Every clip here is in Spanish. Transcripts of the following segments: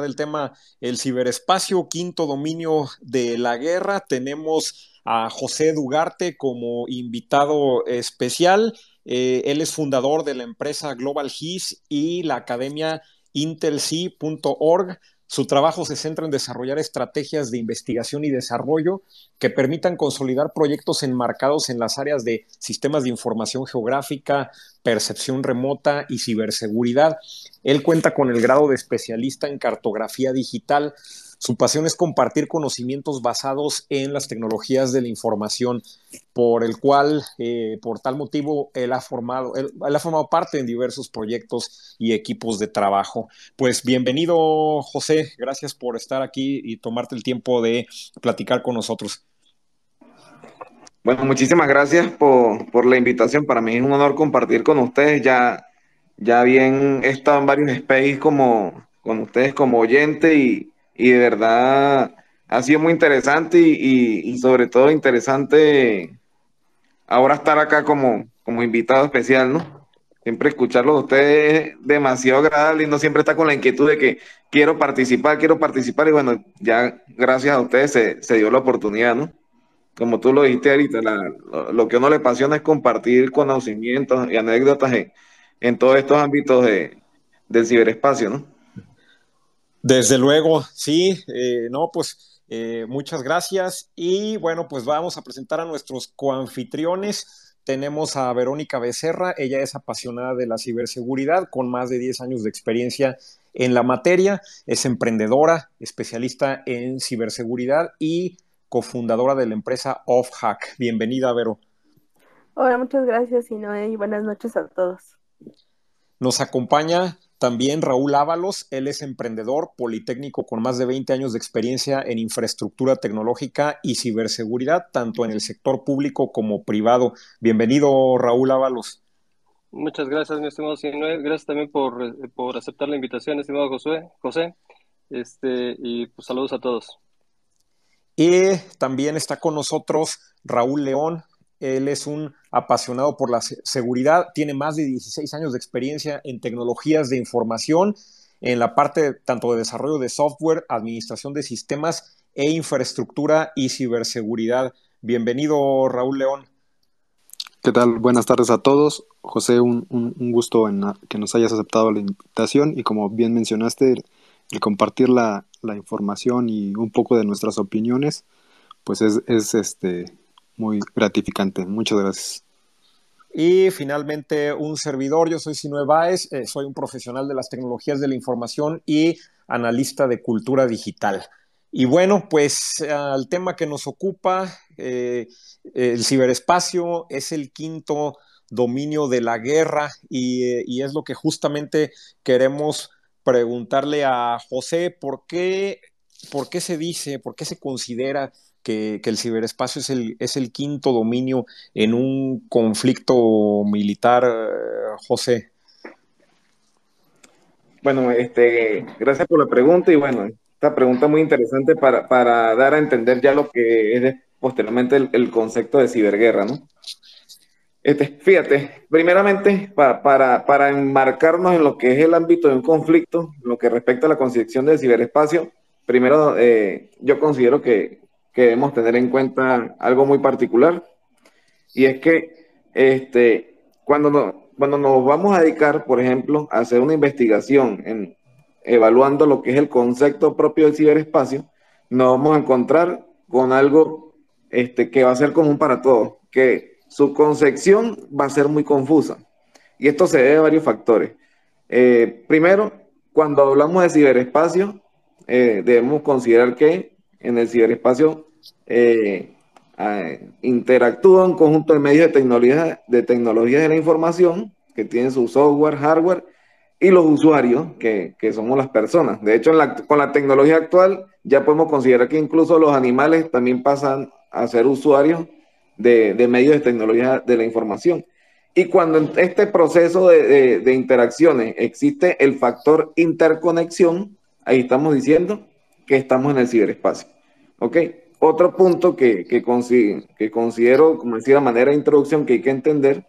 del tema el ciberespacio, quinto dominio de la guerra. Tenemos a José Dugarte como invitado especial. Eh, él es fundador de la empresa Global GIS y la academia intelc.org. Su trabajo se centra en desarrollar estrategias de investigación y desarrollo que permitan consolidar proyectos enmarcados en las áreas de sistemas de información geográfica, percepción remota y ciberseguridad. Él cuenta con el grado de especialista en cartografía digital su pasión es compartir conocimientos basados en las tecnologías de la información, por el cual, eh, por tal motivo, él ha, formado, él, ha formado parte en diversos proyectos y equipos de trabajo. Pues bienvenido, José. Gracias por estar aquí y tomarte el tiempo de platicar con nosotros. Bueno, muchísimas gracias por, la invitación. Para mí es un honor compartir con ustedes. Ya, ya bien he estado en varios space como, con ustedes como oyente y, y de verdad ha sido muy interesante y, sobre todo interesante ahora estar acá como, como invitado especial, ¿no? Siempre escucharlo de ustedes es demasiado agradable y no siempre está con la inquietud de que quiero participar, quiero participar y bueno, ya gracias a ustedes se, dio la oportunidad, ¿no? Como tú lo dijiste ahorita, lo, que a uno le apasiona es compartir conocimientos y anécdotas en, en todos estos ámbitos de, del ciberespacio, ¿no? Desde luego, sí, eh, no, pues eh, muchas gracias. Y bueno, pues vamos a presentar a nuestros coanfitriones. Tenemos a Verónica Becerra, ella es apasionada de la ciberseguridad con más de 10 años de experiencia en la materia, es emprendedora, especialista en ciberseguridad y cofundadora de la empresa OffHack. Bienvenida, Vero. Hola, muchas gracias, y buenas noches a todos. Nos acompaña también Raúl Ábalos, él es emprendedor politécnico con más de 20 años de experiencia en infraestructura tecnológica y ciberseguridad, tanto en el sector público como privado. Bienvenido, Raúl Ábalos. Muchas gracias, mi estimado señor. Gracias también por, por aceptar la invitación, estimado José. José. Este, y pues saludos a todos. Y también está con nosotros Raúl León, él es un apasionado por la seguridad, tiene más de 16 años de experiencia en tecnologías de información, en la parte tanto de desarrollo de software, administración de sistemas e infraestructura y ciberseguridad. Bienvenido, Raúl León. ¿Qué tal? Buenas tardes a todos. José, un, gusto en que nos hayas aceptado la invitación y como bien mencionaste, el, compartir la, información y un poco de nuestras opiniones, pues es, es este, muy gratificante. Muchas gracias. Y finalmente, un servidor, yo soy Sinue Baez, eh, soy un profesional de las tecnologías de la información y analista de cultura digital. Y bueno, pues al tema que nos ocupa, eh, el ciberespacio es el quinto dominio de la guerra y, eh, y, es lo que justamente queremos preguntarle a José, ¿por qué, ¿por qué se dice, por qué se considera que, el ciberespacio es el, es el quinto dominio en un conflicto militar, José? Bueno, este, gracias por la pregunta y bueno, esta pregunta muy interesante para, dar a entender ya lo que es posteriormente el, concepto de ciberguerra, ¿no? Este, fíjate, primeramente, para, para, enmarcarnos en lo que es el ámbito de un conflicto, lo que respecta a la concepción del ciberespacio, primero eh, yo considero que que debemos tener en cuenta algo muy particular, y es que este, cuando, cuando nos vamos a dedicar, por ejemplo, a hacer una investigación en evaluando lo que es el concepto propio del ciberespacio, nos vamos a encontrar con algo este, que va a ser común para todos, que su concepción va a ser muy confusa. Y esto se debe a varios factores. Eh, primero, cuando hablamos de ciberespacio, eh, debemos considerar que en el ciberespacio eh, interactúa un conjunto de medios de tecnología, de tecnologías de la información que tienen su software, hardware y los usuarios, que, somos las personas. De hecho, con la tecnología actual ya podemos considerar que incluso los animales también pasan a ser usuarios de, medios de tecnología de la información. Y cuando en este proceso de, de interacciones existe el factor interconexión, ahí estamos diciendo que estamos en el ciberespacio. ¿Ok? Otro punto que, que, que considero, como decía, de manera de introducción que hay que entender,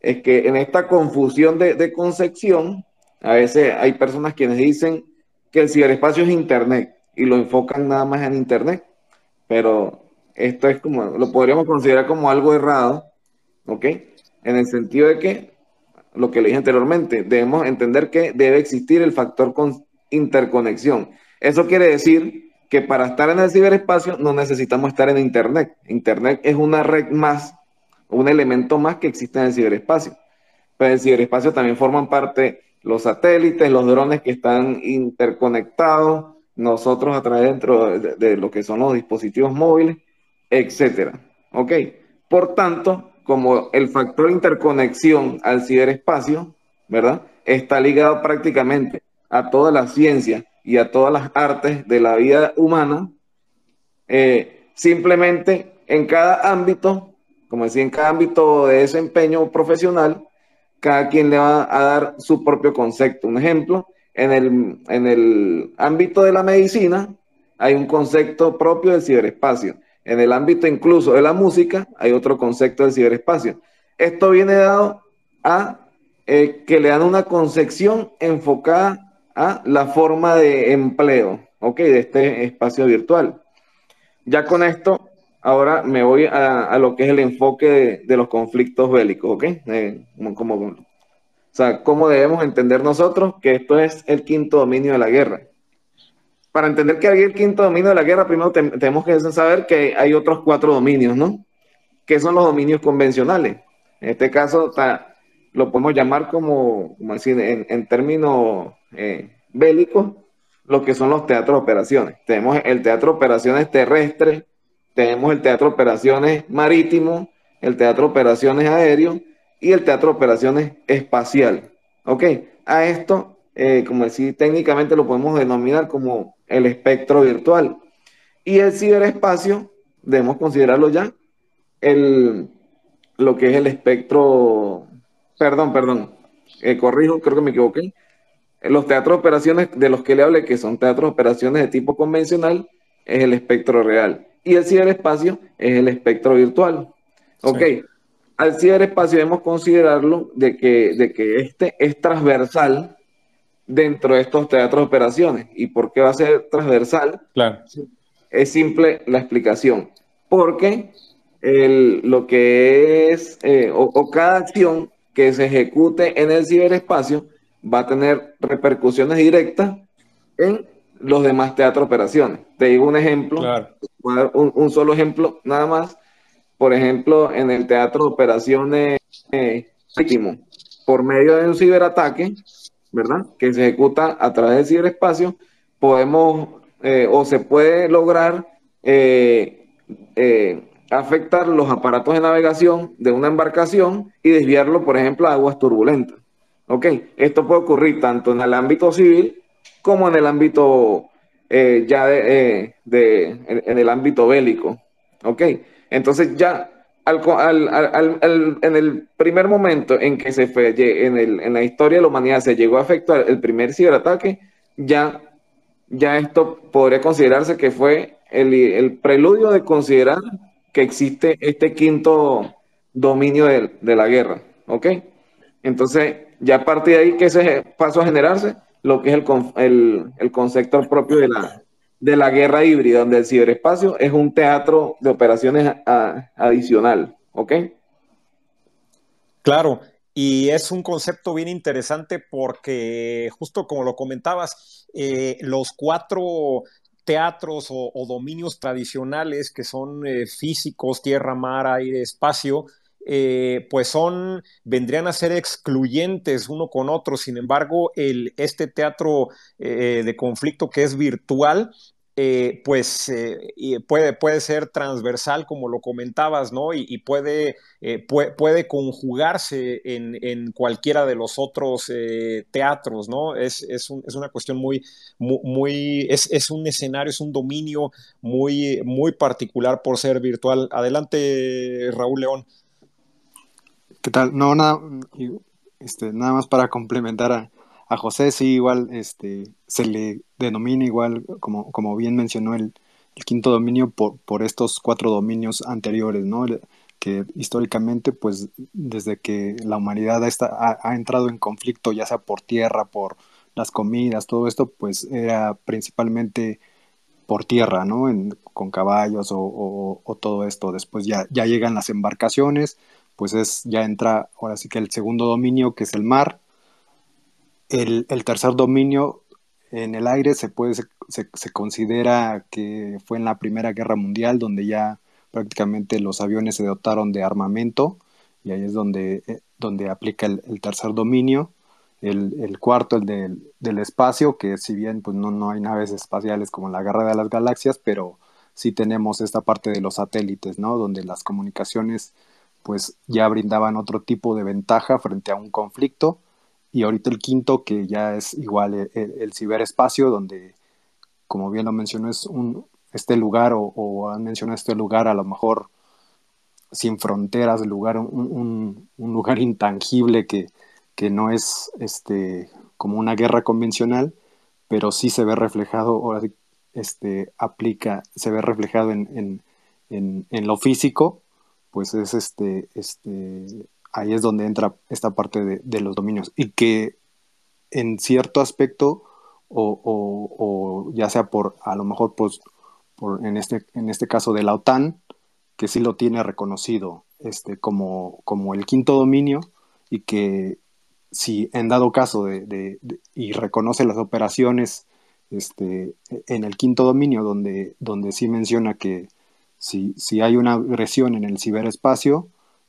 es que en esta confusión de, de concepción, a veces hay personas quienes dicen que el ciberespacio es Internet y lo enfocan nada más en Internet, pero esto es como, lo podríamos considerar como algo errado, ¿ok? En el sentido de que, lo que le dije anteriormente, debemos entender que debe existir el factor con interconexión. Eso quiere decir que para estar en el ciberespacio no necesitamos estar en Internet. Internet es una red más, un elemento más que existe en el ciberespacio. Pero en el ciberespacio también forman parte los satélites, los drones que están interconectados, nosotros a través dentro de, lo que son los dispositivos móviles, etcétera. ¿Ok? Por tanto, como el factor interconexión al ciberespacio, ¿verdad? Está ligado prácticamente a toda la ciencia y a todas las artes de la vida humana, eh, simplemente en cada ámbito, como decía, en cada ámbito de desempeño profesional, cada quien le va a dar su propio concepto. Un ejemplo, en el, en el ámbito de la medicina hay un concepto propio del ciberespacio. En el ámbito incluso de la música hay otro concepto del ciberespacio. Esto viene dado a eh, que le dan una concepción enfocada a la forma de empleo, ¿ok? De este espacio virtual. Ya con esto, ahora me voy a, lo que es el enfoque de, los conflictos bélicos, ¿ok? Eh, como, o sea, cómo debemos entender nosotros que esto es el quinto dominio de la guerra. Para entender que hay el quinto dominio de la guerra, primero tenemos que saber que hay otros cuatro dominios, ¿no? Que son los dominios convencionales. En este caso, lo podemos llamar como, como decir, en términos eh, bélicos, lo que son los teatros operaciones. Tenemos el teatro operaciones terrestre, tenemos el teatro operaciones marítimo, el teatro operaciones aéreo y el teatro operaciones espacial. ¿Ok? A esto, eh, como decir, técnicamente lo podemos denominar como el espectro virtual. Y el ciberespacio, debemos considerarlo ya, el, lo que es el espectro, perdón, perdón, eh, corrijo, creo que me equivoqué, los teatros de operaciones de los que le hablé, que son teatros de operaciones de tipo convencional, es el espectro real. Y el ciberespacio es el espectro virtual. Ok. Al ciberespacio debemos considerarlo de que, de que este es transversal dentro de estos teatros de operaciones. ¿Y por qué va a ser transversal? Claro. Es simple la explicación. Porque el, lo que es, eh, o cada acción que se ejecute en el ciberespacio, va a tener repercusiones directas en los demás teatros operaciones. Te digo un ejemplo, voy a dar un, solo ejemplo nada más. Por ejemplo, en el teatro de operaciones eh, por medio de un ciberataque, ¿verdad? Que se ejecuta a través del ciberespacio, podemos eh, o se puede lograr eh, afectar los aparatos de navegación de una embarcación y desviarlo, por ejemplo, a aguas turbulentas. ¿Ok? Esto puede ocurrir tanto en el ámbito civil como en el ámbito eh, ya de, eh, en, el ámbito bélico. ¿Ok? Entonces ya en el primer momento en que se fue, en, en, la historia de la humanidad se llegó a efectuar el primer ciberataque, ya, ya esto podría considerarse que fue el, el preludio de considerar que existe este quinto dominio de, de la guerra. ¿Ok? Entonces, ya a partir de ahí que se pasó a generarse lo que es el, el, concepto propio de la, de la guerra híbrida, donde el ciberespacio es un teatro de operaciones adicional, ¿ok? Claro, y es un concepto bien interesante porque, justo como lo comentabas, eh, los cuatro teatros o, dominios tradicionales que son eh, físicos, tierra, mar, aire, espacio, eh, pues son, vendrían a ser excluyentes uno con otro. Sin embargo, el, este teatro eh, de conflicto que es virtual, eh, pues puede, puede ser transversal, como lo comentabas, ¿no? Y, puede, puede, conjugarse en, cualquiera de los otros teatros, ¿no? Es, es, una cuestión muy, muy, es, es, un escenario, es un dominio muy, muy particular por ser virtual. Adelante, Raúl León. ¿Qué tal? No, nada, este, nada más para complementar a, José, sí, igual este, se le denomina igual, como, como bien mencionó el, quinto dominio, por, por, estos cuatro dominios anteriores, ¿no? Que históricamente, pues desde que la humanidad ha, ha, entrado en conflicto, ya sea por tierra, por las comidas, todo esto, pues era principalmente por tierra, ¿no? con caballos o, todo esto. Después ya, ya llegan las embarcaciones, pues es, ya entra ahora sí que el segundo dominio, que es el mar. El, tercer dominio en el aire se puede, se, considera que fue en la Primera Guerra Mundial, donde ya prácticamente los aviones se dotaron de armamento, y ahí es donde, eh, donde aplica el, tercer dominio. El, cuarto, el del, espacio, que si bien pues no, no hay naves espaciales como la Guerra de las Galaxias, pero sí tenemos esta parte de los satélites, ¿no? Donde las comunicaciones pues ya brindaban otro tipo de ventaja frente a un conflicto. Y ahorita el quinto, que ya es igual el, ciberespacio, donde, como bien lo mencionó, es un, este lugar, o, han mencionado este lugar a lo mejor sin fronteras, lugar, un, un lugar intangible que, que no es este, como una guerra convencional, pero sí se ve reflejado, ahora este, aplica, se ve reflejado en, en, en, lo físico, pues es este, este, ahí es donde entra esta parte de, de los dominios. Y que en cierto aspecto, o, ya sea por, a lo mejor, pues, por, en, este, en este caso de la OTAN, que sí lo tiene reconocido este, como, como el quinto dominio y que si en dado caso de, y reconoce las operaciones este, en el quinto dominio, donde, donde sí menciona que si, hay una agresión en el ciberespacio,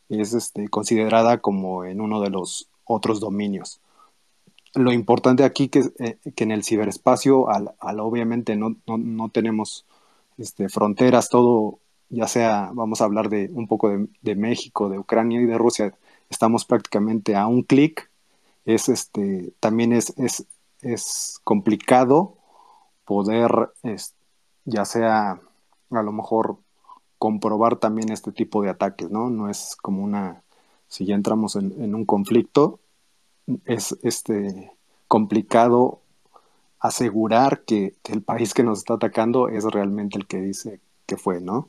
es este, considerada como en uno de los otros dominios. Lo importante aquí que, eh, que en el ciberespacio, obviamente no, tenemos este, fronteras, todo, ya sea, vamos a hablar de un poco de, México, de Ucrania y de Rusia, estamos prácticamente a un clic es este, también es complicado poder, ya sea a lo mejor comprobar también este tipo de ataques, ¿no? No es como una, si ya entramos en, un conflicto, es este, complicado asegurar que, que, el país que nos está atacando es realmente el que dice que fue, ¿no?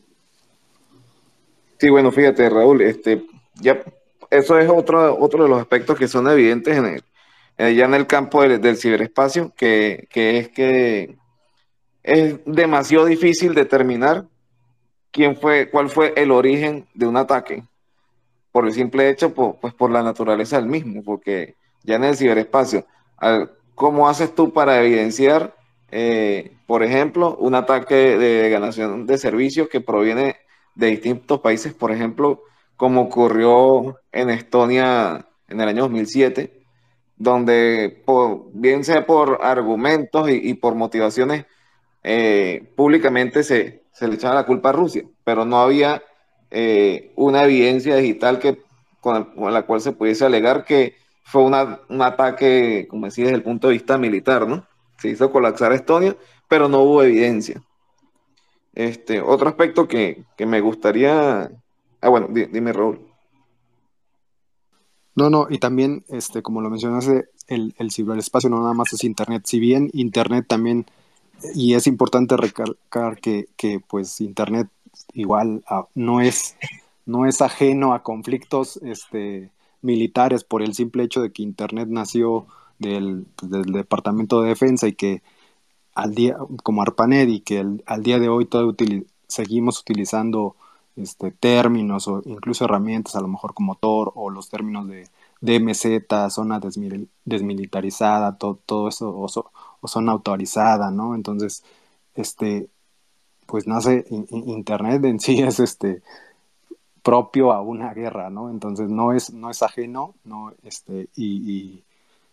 Sí, bueno, fíjate, Raúl, este, ya eso es otro, otro de los aspectos que son evidentes en el, ya en el campo del, ciberespacio, que, es que es demasiado difícil determinar quién fue, cuál fue el origen de un ataque, por el simple hecho, pues por la naturaleza del mismo, porque ya en el ciberespacio, ¿cómo haces tú para evidenciar, eh, por ejemplo, un ataque de ganación de servicios que proviene de distintos países, por ejemplo, como ocurrió en Estonia en el año 2007, donde bien sea por argumentos y, por motivaciones, eh, públicamente se, le echaba la culpa a Rusia, pero no había eh, una evidencia digital que, con, la cual se pudiese alegar que fue un ataque, como decía, desde el punto de vista militar, ¿no? Se hizo colapsar Estonia, pero no hubo evidencia. Este, otro aspecto que, que me gustaría Ah, bueno, dime, Raúl. No, no, y también, este, como lo mencionaste, el, el ciberespacio no nada más es Internet. Si bien Internet también, y es importante recalcar que, pues Internet igual ah, no es no es ajeno a conflictos este, militares por el simple hecho de que Internet nació del, Departamento de Defensa y que al día, como ARPANET, y que al día de hoy todo seguimos utilizando este, términos o incluso herramientas, a lo mejor como Tor o los términos de DMZ, zona desmilitarizada, todo, todo eso, o, zona autorizada, ¿no? Entonces, este, pues nace Internet en sí es este propio a una guerra, ¿no? Entonces no es, no es ajeno, ¿no? Este, y,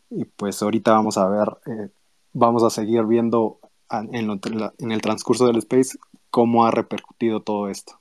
y, pues ahorita vamos a ver, eh, vamos a seguir viendo en, en el transcurso del space cómo ha repercutido todo esto.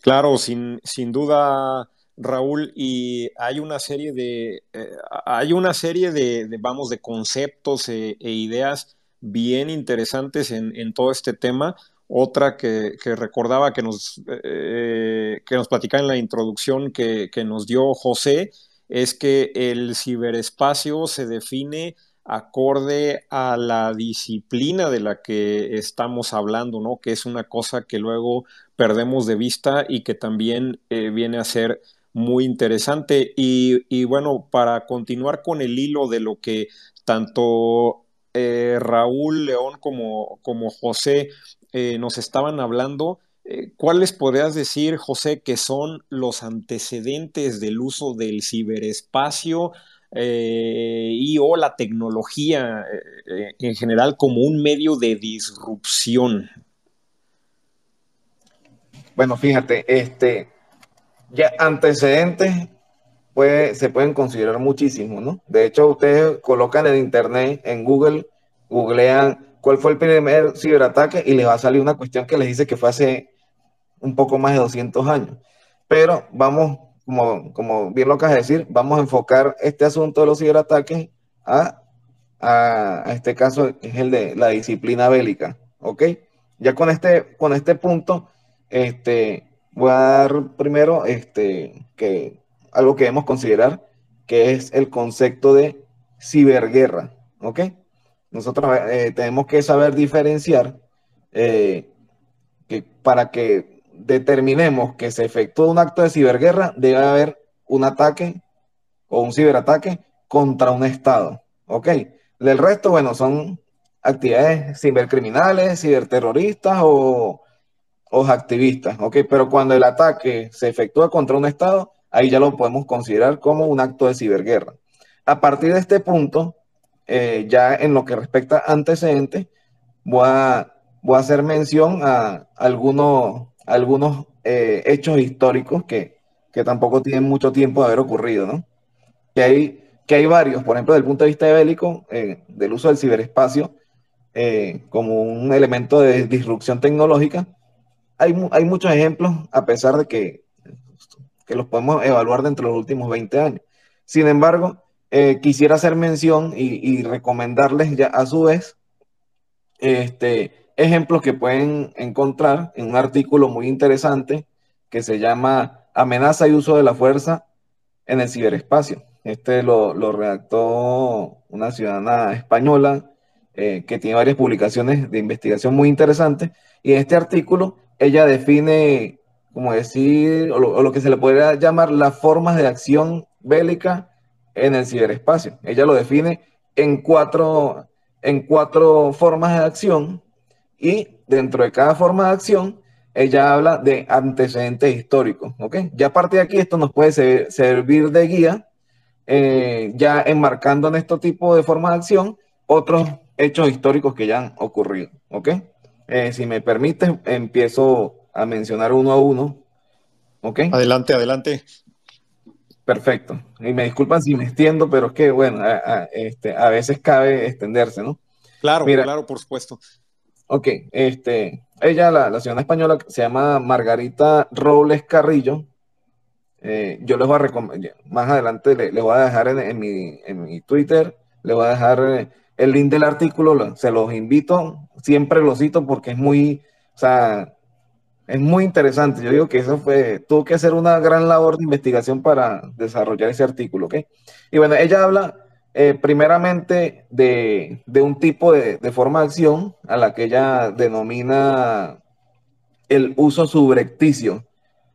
Claro, sin, sin duda, Raúl, y hay una serie de, eh, hay una serie de, vamos, de conceptos e, e ideas bien interesantes en, todo este tema. Otra que, recordaba que nos, eh, que nos platicaba en la introducción que, que nos dio José es que el ciberespacio se define acorde a la disciplina de la que estamos hablando, ¿no? Que es una cosa que luego perdemos de vista y que también eh, viene a ser muy interesante. Y, bueno, para continuar con el hilo de lo que tanto eh, Raúl León como, como José eh, nos estaban hablando, eh, ¿cuáles podrías decir, José, que son los antecedentes del uso del ciberespacio y o la tecnología en general como un medio de disrupción? Bueno, fíjate, este, ya antecedentes se pueden considerar muchísimos, ¿no? De hecho, ustedes colocan en internet, en Google, googlean cuál fue el primer ciberataque y les va a salir una cuestión que les dice que fue hace un poco más de 200 años. Pero vamos, como, como bien lo acabas de decir, vamos a enfocar este asunto de los ciberataques a, a, a este caso, es el de la disciplina bélica, ¿ok? Ya con este, con este punto, este, Voy a dar primero este, que, algo que debemos considerar, que es el concepto de ciberguerra. ¿Ok? Nosotros eh, tenemos que saber diferenciar eh, que para que determinemos que se efectúa un acto de ciberguerra, debe haber un ataque o un ciberataque contra un Estado. ¿Ok? Del resto, bueno, son actividades cibercriminales, ciberterroristas o o activistas, ¿ok? Pero cuando el ataque se efectúa contra un Estado, ahí ya lo podemos considerar como un acto de ciberguerra. A partir de este punto, eh, ya en lo que respecta a antecedentes, voy a, voy a hacer mención a algunos, algunos eh, hechos históricos que, que, tampoco tienen mucho tiempo de haber ocurrido, ¿no? Que hay, que hay varios, por ejemplo, desde el punto de vista bélico, eh, del uso del ciberespacio como un elemento de disrupción tecnológica, hay, muchos ejemplos, a pesar de que, que, los podemos evaluar dentro de los últimos 20 años. Sin embargo, eh, quisiera hacer mención y, recomendarles ya a su vez este, ejemplos que pueden encontrar en un artículo muy interesante que se llama Amenaza y uso de la fuerza en el ciberespacio. Este lo, redactó una ciudadana española eh, que tiene varias publicaciones de investigación muy interesantes. Y en este artículo ella define, como decir, o lo, que se le podría llamar las formas de acción bélica en el ciberespacio. Ella lo define en cuatro, en cuatro formas de acción y dentro de cada forma de acción ella habla de antecedentes históricos. Ya a partir de aquí esto nos puede servir de guía, eh, ya enmarcando en este tipo de formas de acción otros hechos históricos que ya han ocurrido. ¿ok? Eh, si me permites, empiezo a mencionar uno a uno. ¿Ok? Adelante, adelante. Perfecto. Y me disculpan si me extiendo, pero es que, bueno, a, este, a veces cabe extenderse, ¿no? Claro, claro, por supuesto. Ok, este, ella, la, la ciudadana española, se llama Margarita Robles Carrillo. Eh, yo les voy a recomendar, más adelante les, voy a dejar en, mi, en, mi, Twitter, les voy a dejar eh, el link del artículo, se los invito, siempre lo cito porque es muy, o sea, es muy interesante. Yo digo que eso fue, tuvo que hacer una gran labor de investigación para desarrollar ese artículo, ¿ok? Y bueno, ella habla eh, primeramente de, un tipo de, forma de acción a la que ella denomina el uso subrepticio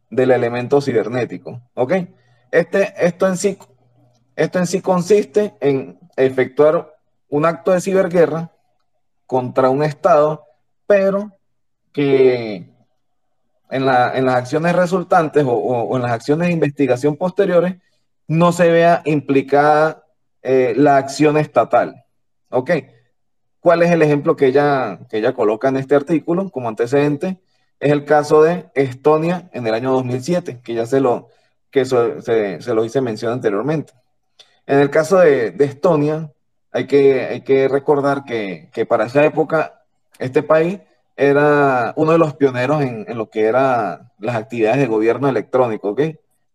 del elemento cibernético, ¿ok? Este, esto, en sí, esto en sí consiste en efectuar un acto de ciberguerra contra un Estado, pero que en, las acciones resultantes o, en las acciones de investigación posteriores no se vea implicada eh, la acción estatal. ¿Ok? ¿Cuál es el ejemplo que ella, que coloca en este artículo como antecedente? Es el caso de Estonia en el año 2007, que ya se lo, que se, lo hice mención anteriormente. En el caso de Estonia, hay que, hay que recordar que, para esa época este país era uno de los pioneros en, lo que eran las actividades de gobierno electrónico.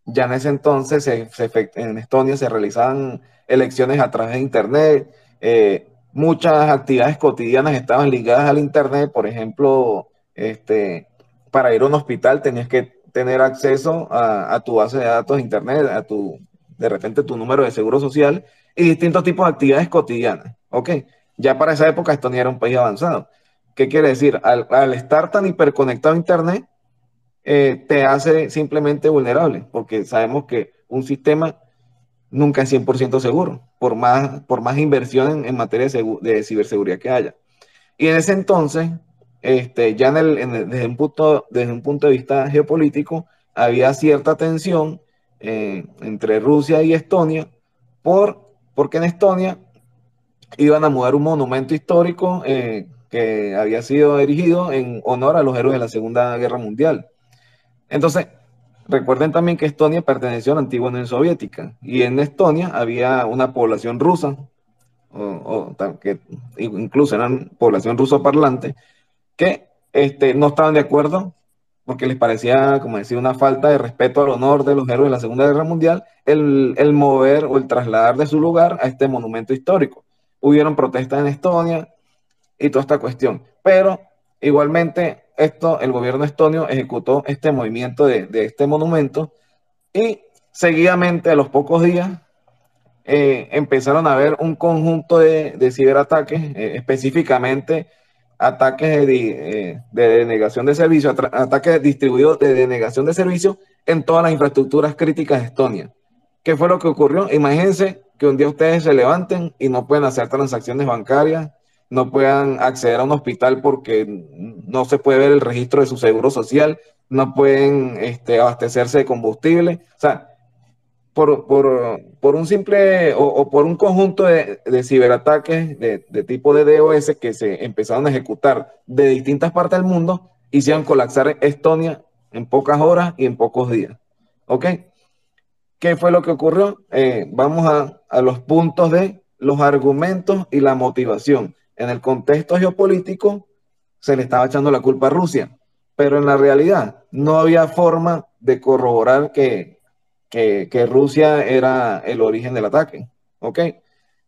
Ya en ese entonces en Estonia se realizaban elecciones a través de Internet, eh, muchas actividades cotidianas estaban ligadas al Internet, por ejemplo, este, para ir a un hospital tenías que tener acceso a, a tu base de datos de Internet, a tu, de repente tu número de seguro social y distintos tipos de actividades cotidianas. ¿Ok? Ya para esa época Estonia era un país avanzado. ¿Qué quiere decir? Al, estar tan hiperconectado a Internet, eh, te hace simplemente vulnerable, porque sabemos que un sistema nunca es 100% seguro, por más, por más inversión en, materia de, ciberseguridad que haya. Y en ese entonces, este, ya en desde, un punto, desde un punto de vista geopolítico, había cierta tensión eh, entre Rusia y Estonia, por, porque en Estonia iban a mudar un monumento histórico eh, que había sido erigido en honor a los héroes de la Segunda Guerra Mundial. Entonces, recuerden también que Estonia perteneció a la antigua Unión Soviética y en Estonia había una población rusa, o, que incluso eran población ruso parlante, que este, no estaban de acuerdo porque les parecía, como decía, una falta de respeto al honor de los héroes de la Segunda Guerra Mundial, el, el mover o el trasladar de su lugar a este monumento histórico. Hubieron protestas en Estonia y toda esta cuestión, pero igualmente esto, el gobierno estonio ejecutó este movimiento de, este monumento y seguidamente a los pocos días eh, empezaron a haber un conjunto de, ciberataques, eh, específicamente ataques de, eh, de, denegación de servicio, ataques distribuidos de denegación de servicio en todas las infraestructuras críticas de Estonia. ¿Qué fue lo que ocurrió? Imagínense que un día ustedes se levanten y no pueden hacer transacciones bancarias, no puedan acceder a un hospital porque no se puede ver el registro de su seguro social, no pueden este, abastecerse de combustible. O sea, por, un simple o, por un conjunto de, ciberataques de, tipo de DOS que se empezaron a ejecutar de distintas partes del mundo, hicieron colapsar Estonia en pocas horas y en pocos días. ¿Ok? ¿Qué fue lo que ocurrió? Eh, vamos a los puntos de los argumentos y la motivación en el contexto geopolítico se le estaba echando la culpa a Rusia, pero en la realidad no había forma de corroborar que, que, Rusia era el origen del ataque. ¿Ok?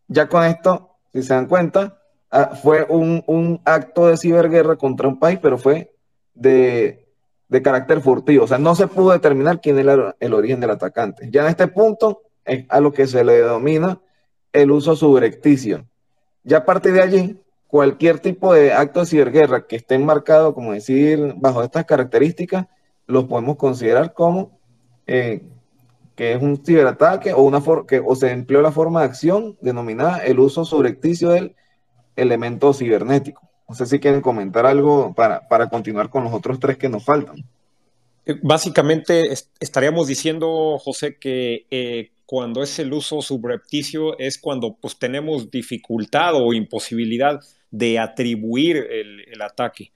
Ya con esto, si se dan cuenta, ah, fue un, acto de ciberguerra contra un país, pero fue de, de carácter furtivo. O sea, no se pudo determinar quién era el origen del atacante. Ya en este punto es a lo que se le denomina el uso subrepticio. Ya a partir de allí, cualquier tipo de acto de ciberguerra que esté enmarcado, como decir, bajo estas características, los podemos considerar como eh, que es un ciberataque o, una que, o se empleó la forma de acción denominada el uso subrepticio del elemento cibernético. No sé si quieren comentar algo para, para continuar con los otros tres que nos faltan. Eh, básicamente estaríamos diciendo, José, que eh, cuando es el uso subrepticio es cuando pues tenemos dificultad o imposibilidad de atribuir el, ataque.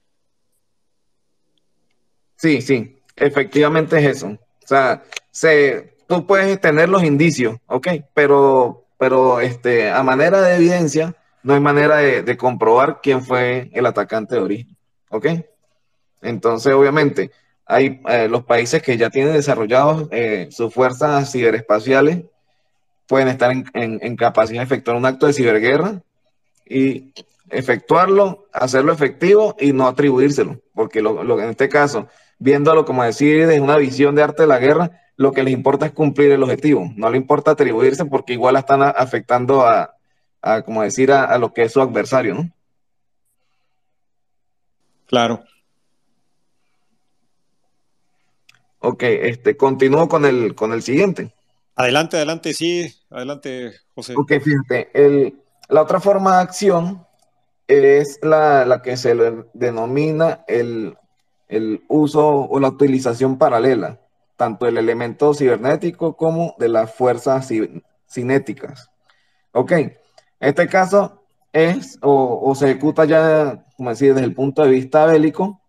Sí, sí, efectivamente es eso. O sea, se, tú puedes tener los indicios, ¿ok? Pero, pero este, a manera de evidencia, no hay manera de, comprobar quién fue el atacante de origen, ¿ok? Entonces, obviamente, hay eh, los países que ya tienen desarrollados eh, sus fuerzas ciberespaciales, pueden estar en, capacidad de efectuar un acto de ciberguerra y efectuarlo, hacerlo efectivo y no atribuírselo, porque lo, en este caso, viéndolo como decir desde una visión de arte de la guerra, lo que les importa es cumplir el objetivo, no le importa atribuirse porque igual están afectando a, como decir, a, lo que es su adversario, ¿no? Claro. Ok, este, continúo con el, con el siguiente. Adelante, adelante, sí, adelante, José. Ok, fíjate, el, la otra forma de acción es la, que se le denomina el, uso o la utilización paralela, tanto del elemento cibernético como de las fuerzas cinéticas. Ok, este caso es o, se ejecuta ya, como decir, desde el punto de vista bélico,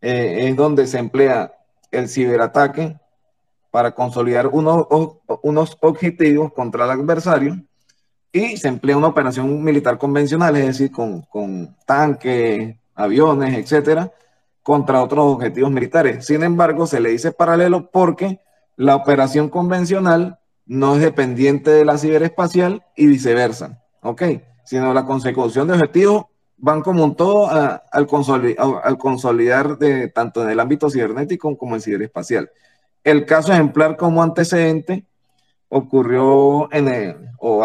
eh, es donde se emplea el ciberataque para consolidar unos, unos objetivos contra el adversario y se emplea una operación militar convencional, es decir, con, tanques, aviones, etcétera, contra otros objetivos militares. Sin embargo, se le dice paralelo porque la operación convencional no es dependiente de la ciberespacial y viceversa, ¿ok? Sino la consecución de objetivos van como un todo al, consolidar, de, tanto en el ámbito cibernético como en el ciberespacial. El caso ejemplar como antecedente ocurrió en el, o,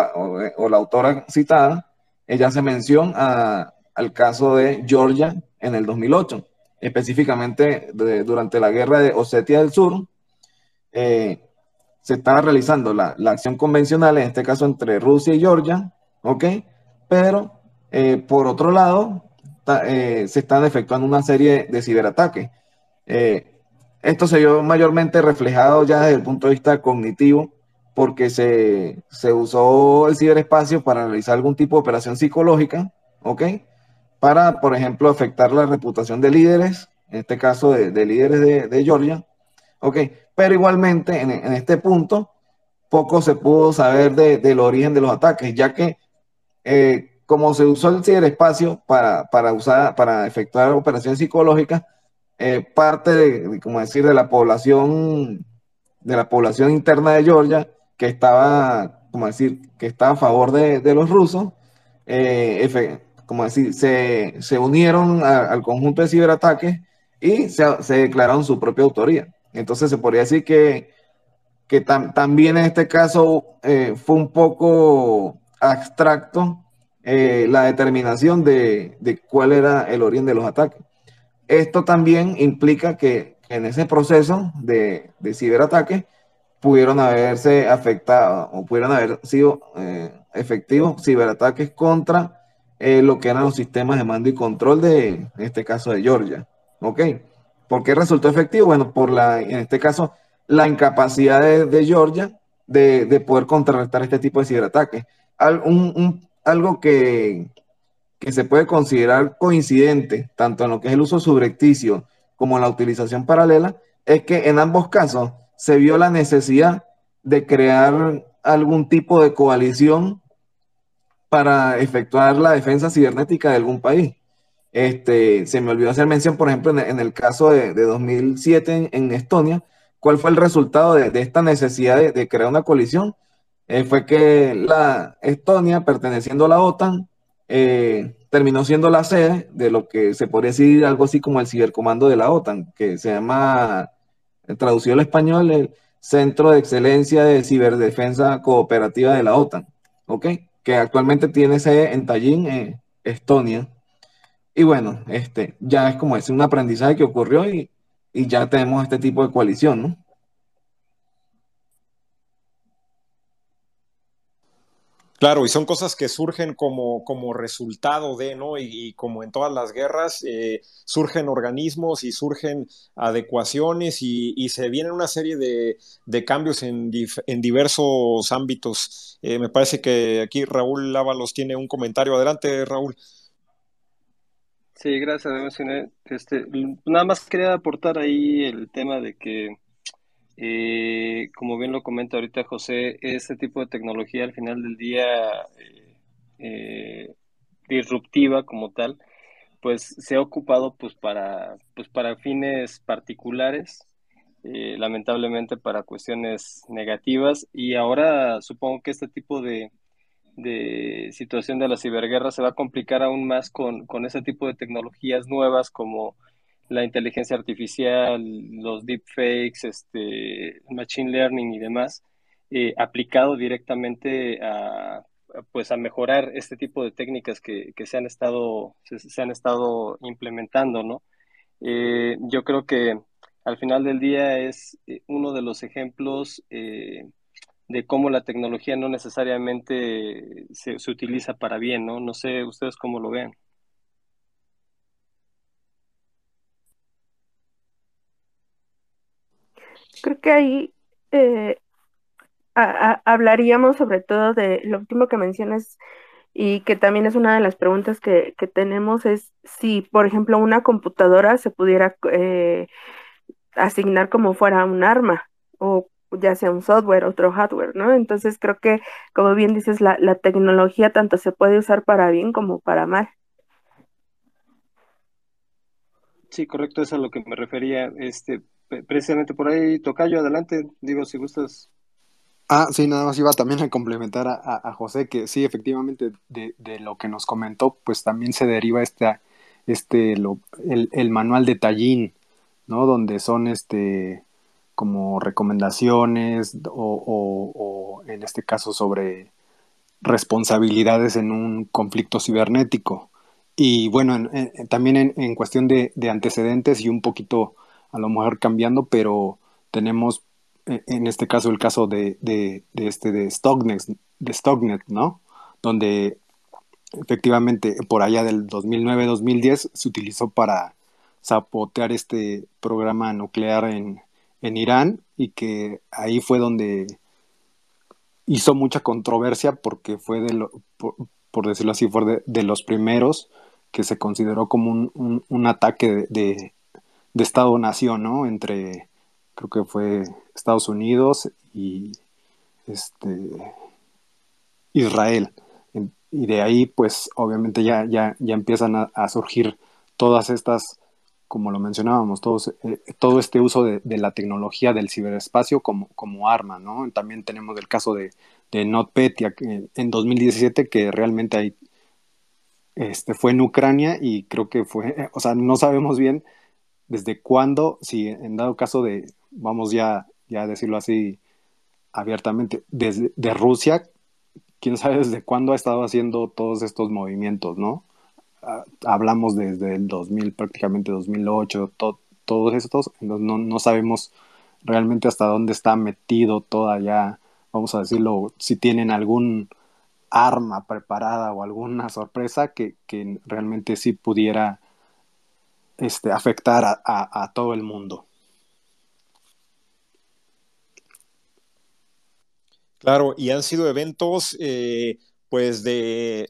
la autora citada, ella se menciona al caso de Georgia en el 2008. Específicamente durante la guerra de Osetia del Sur, eh, se estaba realizando la, acción convencional, en este caso entre Rusia y Georgia, ¿ok? Pero eh, por otro lado, eh, se están efectuando una serie de ciberataques. esto se vio mayormente reflejado ya desde el punto de vista cognitivo, porque se, se usó el ciberespacio para realizar algún tipo de operación psicológica, ¿ok? Para, por ejemplo, afectar la reputación de líderes, en este caso de, líderes de, Georgia. Ok, pero igualmente en, este punto poco se pudo saber del origen de los ataques, ya que eh, como se usó el ciberespacio para, para, usar, para efectuar operaciones psicológicas, eh, parte de, como decir, de la población, de la población interna de Georgia, que estaba, como decir, que estaba a favor de, los rusos, eh, como decir, se, se unieron al conjunto de ciberataques y se, declararon su propia autoría. Entonces se podría decir que, que también en este caso eh, fue un poco abstracto eh, la determinación de, de, cuál era el origen de los ataques. Esto también implica que, en ese proceso de, de, ciberataques pudieron haberse afectado o pudieron haber sido eh, efectivos ciberataques contra eh, lo que eran los sistemas de mando y control de, en este caso, de Georgia. ¿Ok? ¿Por qué resultó efectivo? Bueno, por la, en este caso, la incapacidad de, Georgia de, poder contrarrestar este tipo de ciberataques. algo que, que se puede considerar coincidente, tanto en lo que es el uso subrepticio como en la utilización paralela, es que en ambos casos se vio la necesidad de crear algún tipo de coalición para efectuar la defensa cibernética de algún país. Este, se me olvidó hacer mención, por ejemplo, en, el caso de, 2007 en, Estonia, ¿cuál fue el resultado de, esta necesidad de, crear una coalición? Eh, fue que la Estonia, perteneciendo a la OTAN, eh, terminó siendo la sede de lo que se podría decir algo así como el cibercomando de la OTAN, que se llama, eh, traducido al español, el Centro de Excelencia de Ciberdefensa Cooperativa de la OTAN. ¿Ok? Que actualmente tiene sede en Tallinn, en Estonia. Y bueno, este, ya es como es un aprendizaje que ocurrió y, y ya tenemos este tipo de coalición, ¿no? Claro, y son cosas que surgen como, como resultado de, ¿no? Y, como en todas las guerras, eh, surgen organismos y surgen adecuaciones y, se vienen una serie de, cambios en, en, diversos ámbitos. Eh, me parece que aquí Raúl Lávalos tiene un comentario. Adelante, Raúl. Sí, gracias. Este, nada más quería aportar ahí el tema de que eh, como bien lo comenta ahorita José, este tipo de tecnología al final del día eh, eh, disruptiva como tal, pues se ha ocupado pues para, pues para fines particulares, lamentablemente para cuestiones negativas. Y ahora supongo que este tipo de, de situación de la ciberguerra se va a complicar aún más con, con ese tipo de tecnologías nuevas como la inteligencia artificial, los deepfakes, este, machine learning y demás, eh, aplicado directamente a, pues a mejorar este tipo de técnicas que, se han estado se, han estado implementando no eh, yo creo que al final del día es eh, uno de los ejemplos de cómo la tecnología no necesariamente se, se utiliza para bien no no sé ustedes cómo lo vean Creo que ahí eh, hablaríamos sobre todo de lo último que mencionas y que también es una de las preguntas que, tenemos es si, por ejemplo, una computadora se pudiera eh, asignar como fuera un arma o ya sea un software, otro hardware, ¿no? Entonces creo que, como bien dices, la, la tecnología tanto se puede usar para bien como para mal. Sí, correcto, es a lo que me refería. Este, precisamente por ahí, Tocayo, adelante, digo, si gustas. Ah, sí, nada más iba también a complementar a, José, que sí, efectivamente, de, lo que nos comentó, pues también se deriva este, este lo, el, manual de Tallín, ¿no? Donde son este como recomendaciones o, o en este caso sobre responsabilidades en un conflicto cibernético. Y bueno, también en, cuestión de, antecedentes y un poquito a lo mejor cambiando, pero tenemos e, en este caso el caso de, de, este de Stocknet, de ¿no? Donde efectivamente por allá del 2009-2010 se utilizó para sabotear este programa nuclear en, en Irán y que ahí fue donde hizo mucha controversia porque fue de lo, por, decirlo así, fue de, los primeros que se consideró como un, un, ataque de Estado-nación, ¿no? Entre, creo que fue Estados Unidos y este, Israel. Y de ahí, pues, obviamente ya, ya, ya empiezan a surgir todas estas como lo mencionábamos, todos, eh, todo este uso de, la tecnología del ciberespacio como, como arma, ¿no? También tenemos el caso de, de NotPetya en 2017 que realmente hay, este, fue en Ucrania y creo que fue, o sea, no sabemos bien desde cuándo, si en dado caso de, vamos ya, ya a decirlo así abiertamente, desde de Rusia, quién sabe desde cuándo ha estado haciendo todos estos movimientos, ¿no? hablamos desde el 2000, prácticamente 2008, todos estos, no, no, sabemos realmente hasta dónde está metido toda ya, vamos a decirlo, si tienen algún arma preparada o alguna sorpresa que, realmente sí pudiera este, afectar a, todo el mundo. Claro, y han sido eventos eh, pues de,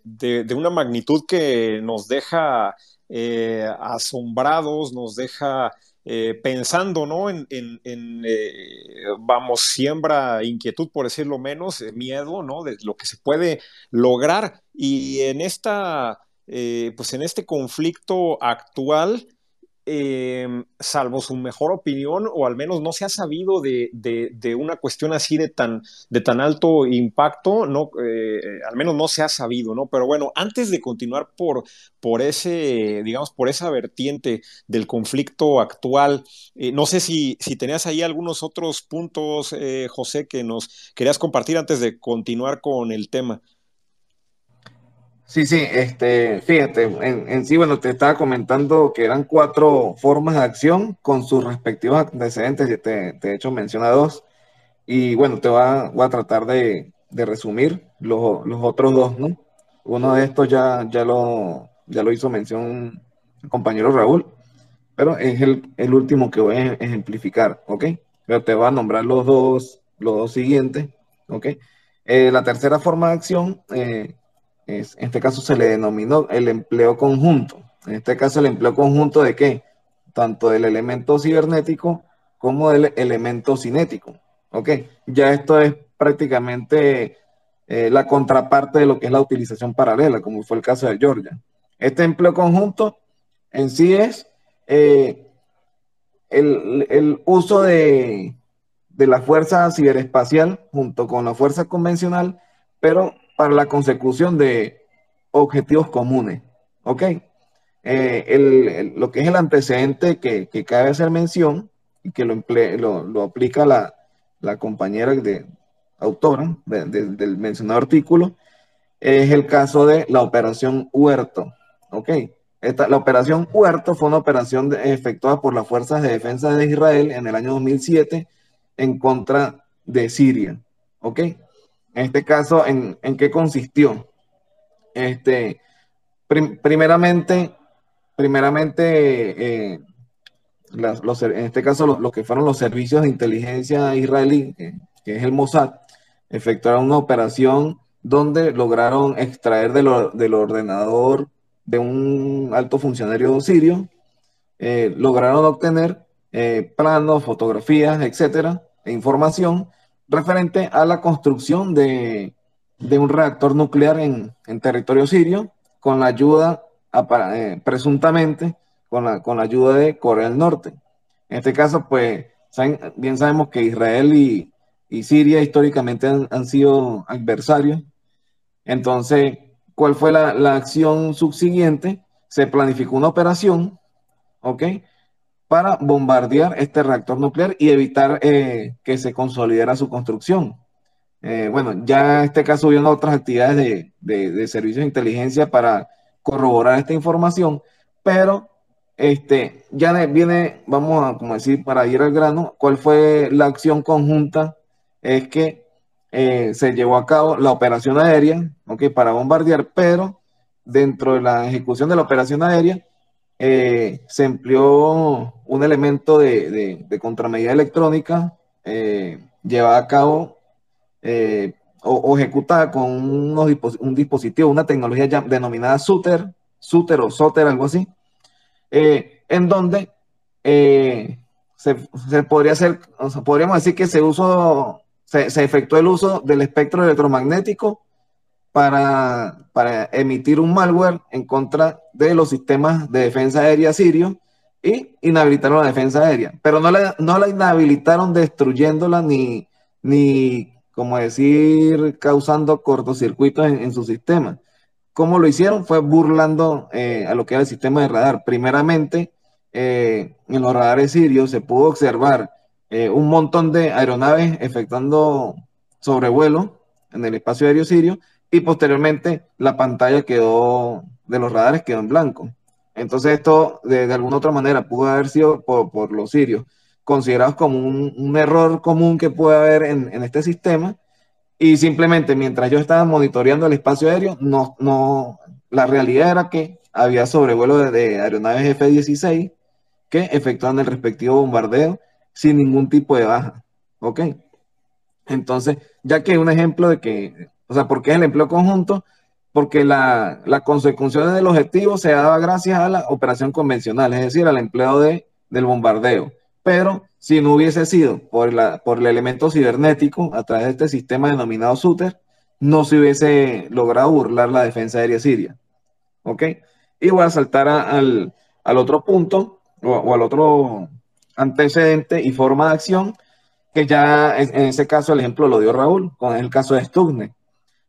una magnitud que nos deja eh, asombrados, nos deja eh, pensando, ¿no? En, eh, vamos, siembra inquietud, por decirlo menos, miedo, ¿no? De lo que se puede lograr. Y en esta, pues en este conflicto actual, Em, salvo su mejor opinión, o al menos no se ha sabido de, una cuestión así de tan, de tan alto impacto, no, eh, al menos no se ha sabido, ¿no? Pero bueno, antes de continuar por, por ese, digamos, por esa vertiente del conflicto actual, eh, no sé si, si tenías ahí algunos otros puntos, eh, José, que nos querías compartir antes de continuar con el tema. Sí, sí, este, fíjate, en, sí, bueno, te estaba comentando que eran cuatro formas de acción con sus respectivos antecedentes, y te, te he hecho menciona dos, y bueno, te voy a, voy a tratar de, resumir los, otros dos, ¿no? Uno de estos ya, ya, lo, ya lo hizo mención el compañero Raúl, pero es el, último que voy a ejemplificar, ¿ok? Pero te voy a nombrar los dos, los dos siguientes, ¿ok? Eh, la tercera forma de acción eh, en este caso se le denominó el empleo conjunto. En este caso, el empleo conjunto de qué? Tanto del elemento cibernético como del elemento cinético. ¿Ok? Ya esto es prácticamente eh, la contraparte de lo que es la utilización paralela, como fue el caso de Georgia. Este empleo conjunto en sí es eh, el, uso de, de la fuerza ciberespacial junto con la fuerza convencional, pero para la consecución de objetivos comunes. ¿Ok? Eh, lo que es el antecedente que, cabe hacer mención y que lo, lo, aplica la, compañera de, autora del mencionado artículo es el caso de la operación Huerto. ¿Ok? Esta, la operación Huerto fue una operación efectuada por las Fuerzas de Defensa de Israel en el año 2007 en contra de Siria. ¿Ok? En este caso, ¿en, qué consistió? Este, primeramente, primeramente eh, en este caso, los, que fueron los servicios de inteligencia israelí, que es el Mossad, efectuaron una operación donde lograron extraer del ordenador de un alto funcionario sirio, eh, lograron obtener eh, planos, fotografías, etcétera, e información referente a la construcción de, un reactor nuclear en, territorio sirio con la ayuda, eh, presuntamente, con la, con la ayuda de Corea del Norte. En este caso, pues, bien sabemos que Israel y, Siria históricamente han, sido adversarios. Entonces, ¿cuál fue la, la acción subsiguiente? Se planificó una operación, ¿ok? Para bombardear este reactor nuclear y evitar eh, que se consolidara su construcción. Eh, bueno, ya en este caso hubieron otras actividades de, servicios de inteligencia para corroborar esta información, pero este, ya viene, vamos a como decir, para ir al grano, cuál fue la acción conjunta, es que eh, se llevó a cabo la operación aérea, ¿ok? Para bombardear, pero dentro de la ejecución de la operación aérea eh, se empleó un elemento de, contramedida electrónica eh, llevada a cabo o, ejecutada con unos un dispositivo, una tecnología denominada Suter, Suter o Soter, algo así, en donde se, podría hacer, podríamos decir que se usó se, efectuó el uso del espectro electromagnético para, emitir un malware en contra de los sistemas de defensa aérea sirios y inhabilitaron la defensa aérea. Pero no la, no la inhabilitaron destruyéndola ni, ni, como decir, causando cortocircuitos en, su sistema. ¿Cómo lo hicieron? Fue burlando eh, a lo que era el sistema de radar. Primeramente, eh, en los radares sirios se pudo observar eh, un montón de aeronaves efectuando sobrevuelo en el espacio aéreo sirio y posteriormente la pantalla quedó de los radares quedó en blanco. Entonces esto de, alguna otra manera pudo haber sido por, los sirios considerados como un, error común que puede haber en, este sistema y simplemente mientras yo estaba monitoreando el espacio aéreo, no, no, la realidad era que había sobrevuelo de, de aeronaves F-16 que efectuaban el respectivo bombardeo sin ningún tipo de baja. ¿Ok? Entonces, ya que un ejemplo de que, o sea, ¿por qué es el empleo conjunto? Porque la, consecución del objetivo se daba gracias a la operación convencional, es decir, al empleo de, del bombardeo. Pero si no hubiese sido por, la, por el elemento cibernético a través de este sistema denominado Suter, no se hubiese logrado burlar la defensa aérea siria. ¿Ok? Y voy a saltar al, otro punto o al otro antecedente y forma de acción, que ya en ese caso el ejemplo lo dio Raúl con el caso de Stuxnet.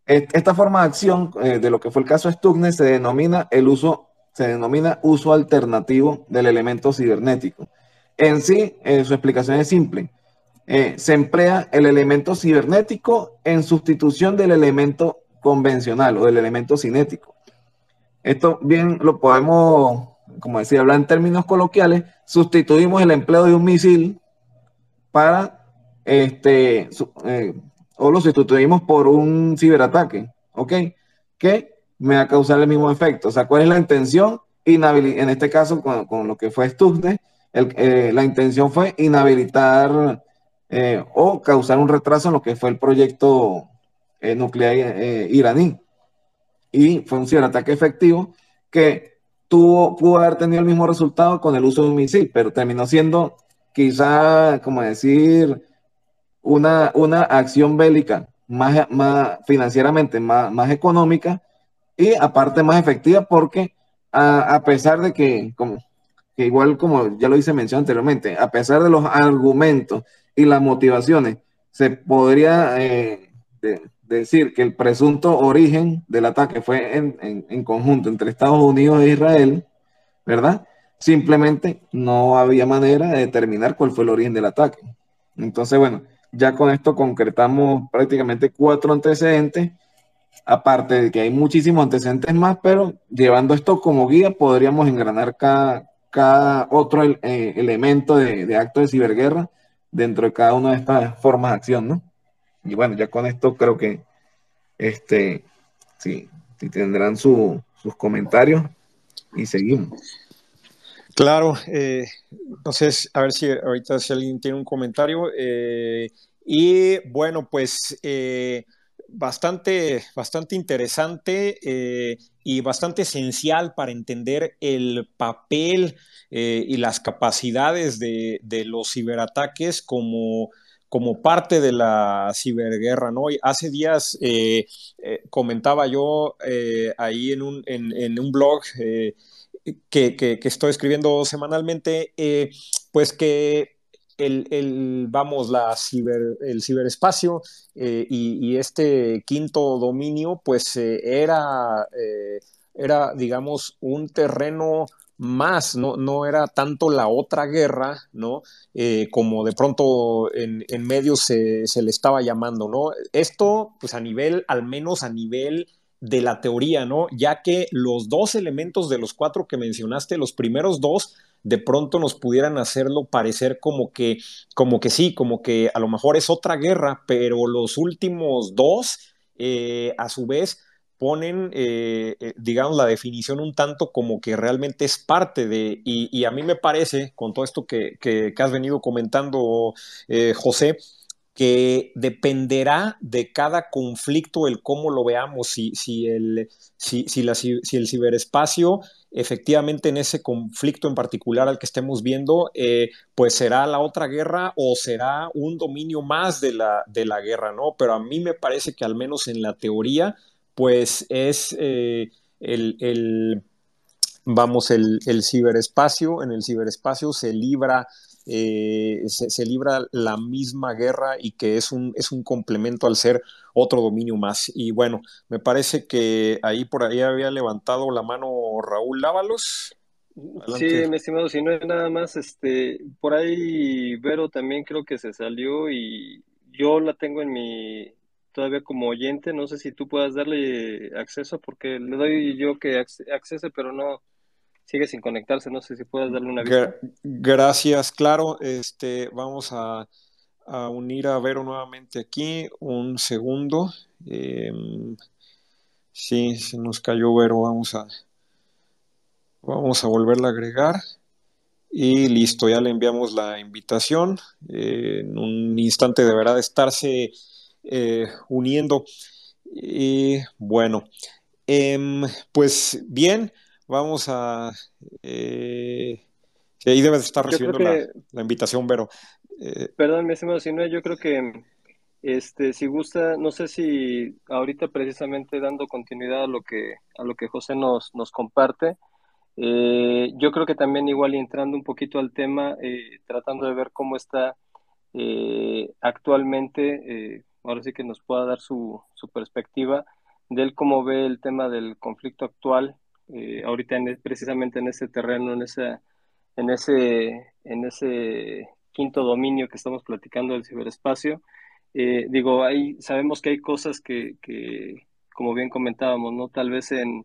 Esta forma de acción eh, de lo que fue el caso Stuxnet se denomina el uso, se denomina uso alternativo del elemento cibernético. En sí, eh, su explicación es simple. Eh, se emplea el elemento cibernético en sustitución del elemento convencional o del elemento cinético. Esto bien lo podemos como decía, hablar en términos coloquiales, sustituimos el empleo de un misil para, este, o lo sustituimos por un ciberataque, ¿ok? Que me va a causar el mismo efecto. O sea, ¿cuál es la intención? en este caso, con, lo que fue Stuxnet, eh, la intención fue inhabilitar eh, o causar un retraso en lo que fue el proyecto nuclear iraní. Y fue un ciberataque efectivo que tuvo, pudo haber tenido el mismo resultado con el uso de un misil, pero terminó siendo quizá, como decir, una, una acción bélica más, más financieramente más, más económica y aparte más efectiva porque a, pesar de que, como, que igual como ya lo hice mención anteriormente, a pesar de los argumentos y las motivaciones, se podría eh, decir que el presunto origen del ataque fue en, conjunto entre Estados Unidos e Israel, ¿verdad? Simplemente no había manera de determinar cuál fue el origen del ataque. Entonces, bueno, ya con esto concretamos prácticamente cuatro antecedentes, aparte de que hay muchísimos antecedentes más, pero llevando esto como guía podríamos engranar cada, cada otro eh, elemento de, acto de ciberguerra dentro de cada una de estas formas de acción, ¿no? Y bueno, ya con esto creo que este, sí, tendrán sus comentarios y seguimos. Claro, eh, entonces, a ver si ahorita si alguien tiene un comentario. Eh, y bueno, pues eh, bastante, bastante interesante y bastante esencial para entender el papel y las capacidades de, de los ciberataques como como parte de la ciberguerra, ¿no? hace días eh, eh, comentaba yo eh, ahí en un, en, un blog que, estoy escribiendo semanalmente, pues que el, vamos, la ciber, el ciberespacio y, este quinto dominio, pues era, era, digamos, un terreno más, no, no era tanto la otra guerra, ¿no? Eh, como de pronto en, medios se, le estaba llamando, ¿no? Esto, pues a nivel, al menos a nivel de la teoría, ¿no? Ya que los dos elementos de los cuatro que mencionaste, los primeros dos, de pronto nos pudieran hacerlo parecer como que, como que sí, como que a lo mejor es otra guerra, pero los últimos dos, eh, a su vez, ponen, eh, eh, digamos, la definición un tanto como que realmente es parte de, y, a mí me parece, con todo esto que, que, has venido comentando, José, que dependerá de cada conflicto el cómo lo veamos, si, si, el, si, si, el ciberespacio efectivamente en ese conflicto en particular al que estemos viendo, eh, pues será la otra guerra o será un dominio más de la, de la guerra, ¿no? Pero a mí me parece que al menos en la teoría, pues es eh, el, el, vamos, el, el ciberespacio, en el ciberespacio se libra eh, se, libra la misma guerra y que es un, es un complemento al ser otro dominio más. Y bueno, me parece que ahí por ahí había levantado la mano Raúl Lávalos. Sí, mi estimado, si no es nada más, este, por ahí Vero también creo que se salió y yo la tengo en mi, todavía como oyente, no sé si tú puedas darle acceso porque le doy yo que accese, pero no, sigue sin conectarse, no sé si puedes darle una vista. Gracias, claro, este, vamos a, unir a Vero nuevamente aquí, un segundo. Em, sí, se nos cayó Vero, vamos a, vamos a volverla a agregar. Y listo, ya le enviamos la invitación. en un instante deberá estarse eh, uniendo. Y bueno, em, pues bien, Vamos a... Eh, ahí debes estar recibiendo la, invitación, Vero. Eh, perdón, mi estimado, si no, yo creo que este, si gusta, no sé si ahorita precisamente dando continuidad a lo que, a lo que José nos, nos comparte, eh, yo creo que también igual y entrando un poquito al tema, eh, tratando de ver cómo está actualmente, ahora sí que nos pueda dar su, su perspectiva de él cómo ve el tema del conflicto actual eh, ahorita en, precisamente en ese terreno, en, ese, en, ese, en ese quinto dominio que estamos platicando del ciberespacio. Eh, digo, ahí sabemos que hay cosas que, que, como bien comentábamos, ¿no? Tal vez en,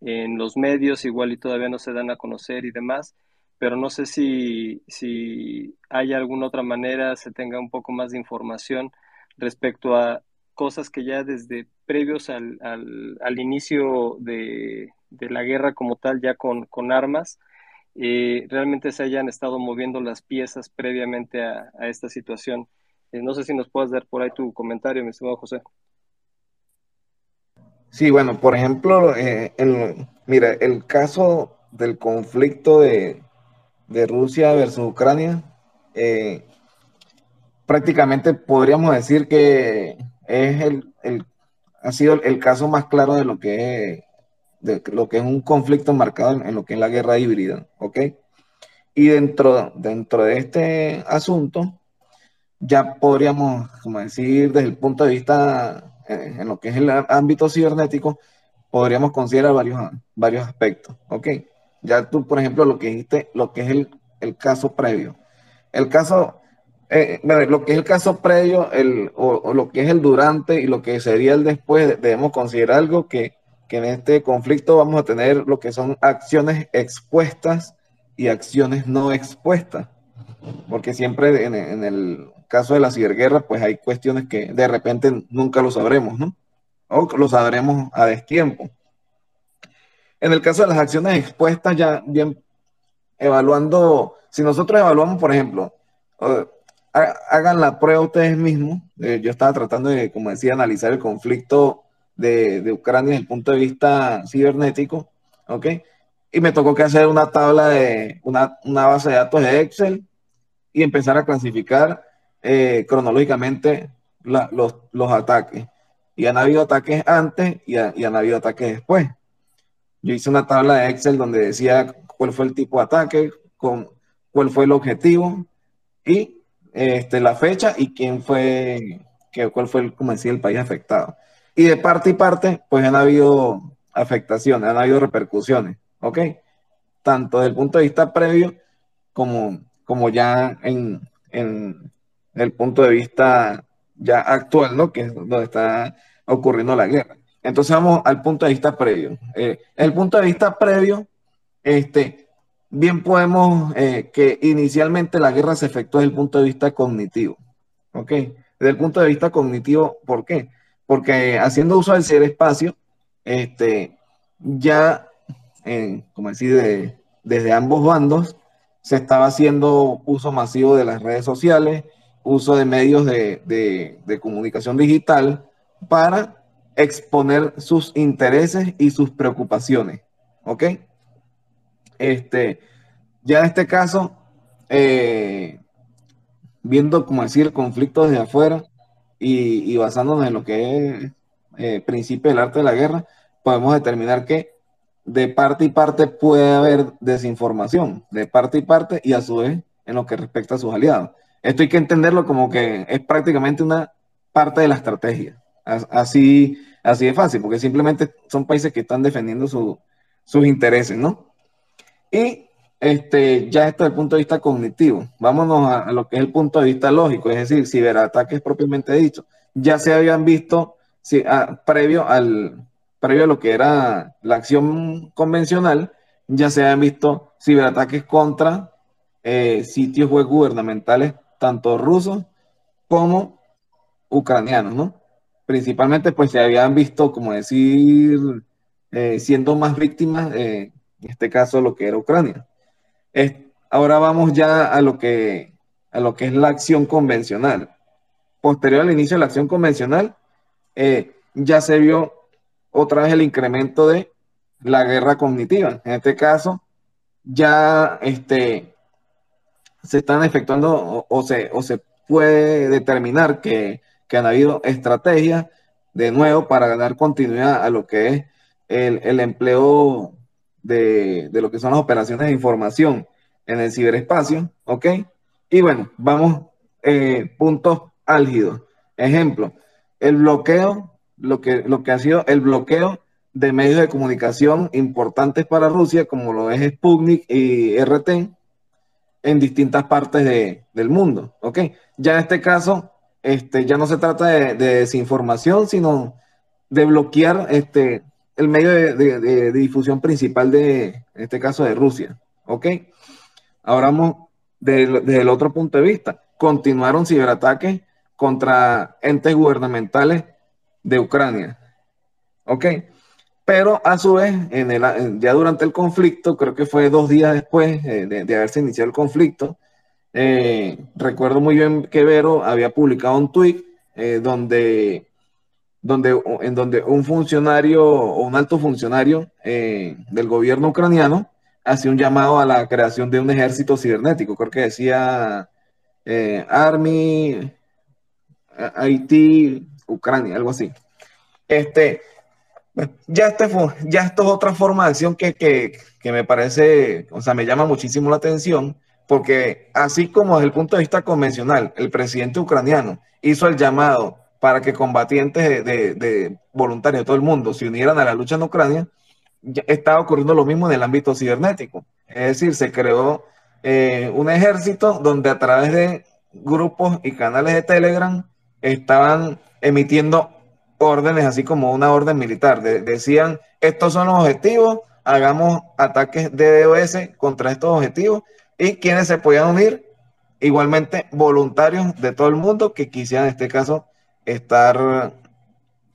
en los medios igual y todavía no se dan a conocer y demás, pero no sé si, si hay alguna otra manera, se tenga un poco más de información respecto a cosas que ya desde previos al, al, al inicio de, de la guerra como tal, ya con, armas, eh, realmente se hayan estado moviendo las piezas previamente a, esta situación. Eh, no sé si nos puedes dar por ahí tu comentario, mi estimado José. Sí, bueno, por ejemplo, eh, mira, el caso del conflicto de, Rusia versus Ucrania, prácticamente podríamos decir que es el, ha sido el, caso más claro de lo que es de lo que es un conflicto marcado en, lo que es la guerra híbrida, ¿ok? Y dentro, dentro de este asunto, ya podríamos, como decir, desde el punto de vista eh, en lo que es el ámbito cibernético, podríamos considerar varios, varios aspectos, ¿ok? Ya tú, por ejemplo, lo que dijiste, lo que es el, el caso previo. El caso, eh, lo que es el caso previo, el, o, o, lo que es el durante y lo que sería el después, debemos considerar algo que que en este conflicto vamos a tener lo que son acciones expuestas y acciones no expuestas. Porque siempre en, el caso de la ciberguerra, pues hay cuestiones que de repente nunca lo sabremos, ¿no? O lo sabremos a destiempo. En el caso de las acciones expuestas, ya bien evaluando, si nosotros evaluamos, por ejemplo, hagan la prueba ustedes mismos. Eh, yo estaba tratando de, como decía, analizar el conflicto de, Ucrania desde el punto de vista cibernético, ¿ok? Y me tocó que hacer una tabla de una, base de datos de Excel y empezar a clasificar eh, cronológicamente los, los, ataques. Y han habido ataques antes y, han habido ataques después. Yo hice una tabla de Excel donde decía cuál fue el tipo de ataque, con, cuál fue el objetivo y este, la fecha y quién fue, que, cuál fue, el, como decía, el país afectado. Y de parte y parte, pues han habido afectaciones, han habido repercusiones, ¿ok? Tanto desde el punto de vista previo como, como ya en, el punto de vista ya actual, ¿no? Que es donde está ocurriendo la guerra. Entonces vamos al punto de vista previo. Eh, el punto de vista previo, este, bien podemos eh, que inicialmente la guerra se efectuó desde el punto de vista cognitivo. ¿Ok? Desde el punto de vista cognitivo, ¿por qué? Porque haciendo uso del ciberespacio, este, ya, como decir, desde ambos bandos, se estaba haciendo uso masivo de las redes sociales, uso de medios de, de comunicación digital para exponer sus intereses y sus preocupaciones. ¿Ok? Este, ya en este caso, eh, viendo, como decir, el conflicto desde afuera y, basándonos en lo que es eh, principio del arte de la guerra, podemos determinar que de parte y parte puede haber desinformación, de parte y parte y a su vez en lo que respecta a sus aliados. Esto hay que entenderlo como que es prácticamente una parte de la estrategia. Así, así de fácil, porque simplemente son países que están defendiendo sus intereses, ¿no? Y este, ya esto desde el punto de vista cognitivo. Vámonos a, lo que es el punto de vista lógico, es decir, ciberataques propiamente dicho. Ya se habían visto si, previo, al, previo a lo que era la acción convencional, ya se habían visto ciberataques contra eh, sitios web gubernamentales, tanto rusos como ucranianos, ¿no? Principalmente, pues se habían visto, como decir, eh, siendo más víctimas. Eh, en este caso lo que era Ucrania. Ahora vamos ya a lo, que, a lo que es la acción convencional. Posterior al inicio de la acción convencional, eh, ya se vio otra vez el incremento de la guerra cognitiva. En este caso, ya este, se están efectuando o, se, o se puede determinar que, que, han habido estrategias de nuevo para ganar continuidad a lo que es el, el empleo de, lo que son las operaciones de información en el ciberespacio, ¿ok? Y bueno, vamos, eh, puntos álgidos. Ejemplo, el bloqueo, lo que, lo que ha sido el bloqueo de medios de comunicación importantes para Rusia, como lo es Sputnik y RT, en distintas partes del mundo, ¿ok? Ya en este caso, este, ya no se trata de, de desinformación, sino de bloquear este, el medio de, difusión principal de, en este caso, de Rusia. ¿Ok? Ahora vamos desde el otro punto de vista. Continuaron ciberataques contra entes gubernamentales de Ucrania. ¿Ok? Pero a su vez, ya durante el conflicto, creo que fue dos días después eh, de, haberse iniciado el conflicto, eh, recuerdo muy bien que Vero había publicado un tweet eh, donde donde, en donde un funcionario o un alto funcionario eh, del gobierno ucraniano hacía un llamado a la creación de un ejército cibernético. Creo que decía eh, Army, Haití, Ucrania, algo así. Este, ya, este, ya esto es otra forma de acción que, que, que me parece, o sea, me llama muchísimo la atención, porque así como desde el punto de vista convencional, el presidente ucraniano hizo el llamado para que combatientes de, voluntarios de todo el mundo se unieran a la lucha en Ucrania, estaba ocurriendo lo mismo en el ámbito cibernético. Es decir, se creó eh, un ejército donde a través de grupos y canales de Telegram estaban emitiendo órdenes, así como una orden militar. decían, estos son los objetivos, hagamos ataques de DOS contra estos objetivos y quienes se podían unir, igualmente voluntarios de todo el mundo que quisieran en este caso estar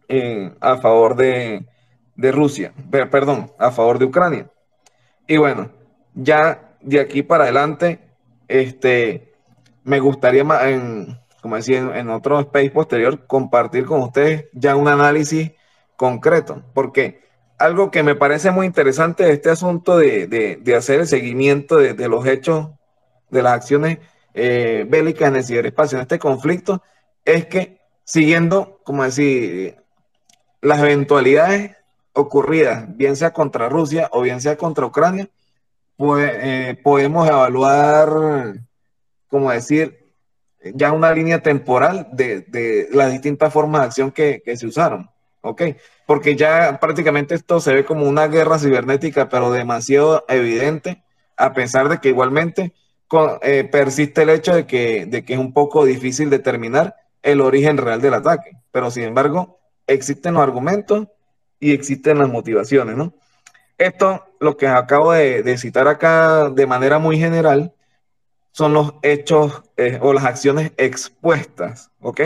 eh, a favor de, Rusia, perdón, a favor de Ucrania. Y bueno, ya de aquí para adelante, este, me gustaría, en, como decía, en otro space posterior, compartir con ustedes ya un análisis concreto, porque algo que me parece muy interesante de este asunto de, hacer el seguimiento de, los hechos, de las acciones eh, bélicas en el ciberespacio, en este conflicto, es que siguiendo, como decir, las eventualidades ocurridas, bien sea contra Rusia o bien sea contra Ucrania, pues, podemos evaluar, como decir, ya una línea temporal de, las distintas formas de acción que, se usaron. ¿Ok? Porque ya prácticamente esto se ve como una guerra cibernética, pero demasiado evidente, a pesar de que igualmente eh, persiste el hecho de que es un poco difícil determinar el origen real del ataque. Pero sin embargo, existen los argumentos y existen las motivaciones, ¿no? Esto, lo que acabo de, citar acá de manera muy general, son los hechos eh, o las acciones expuestas, ¿ok?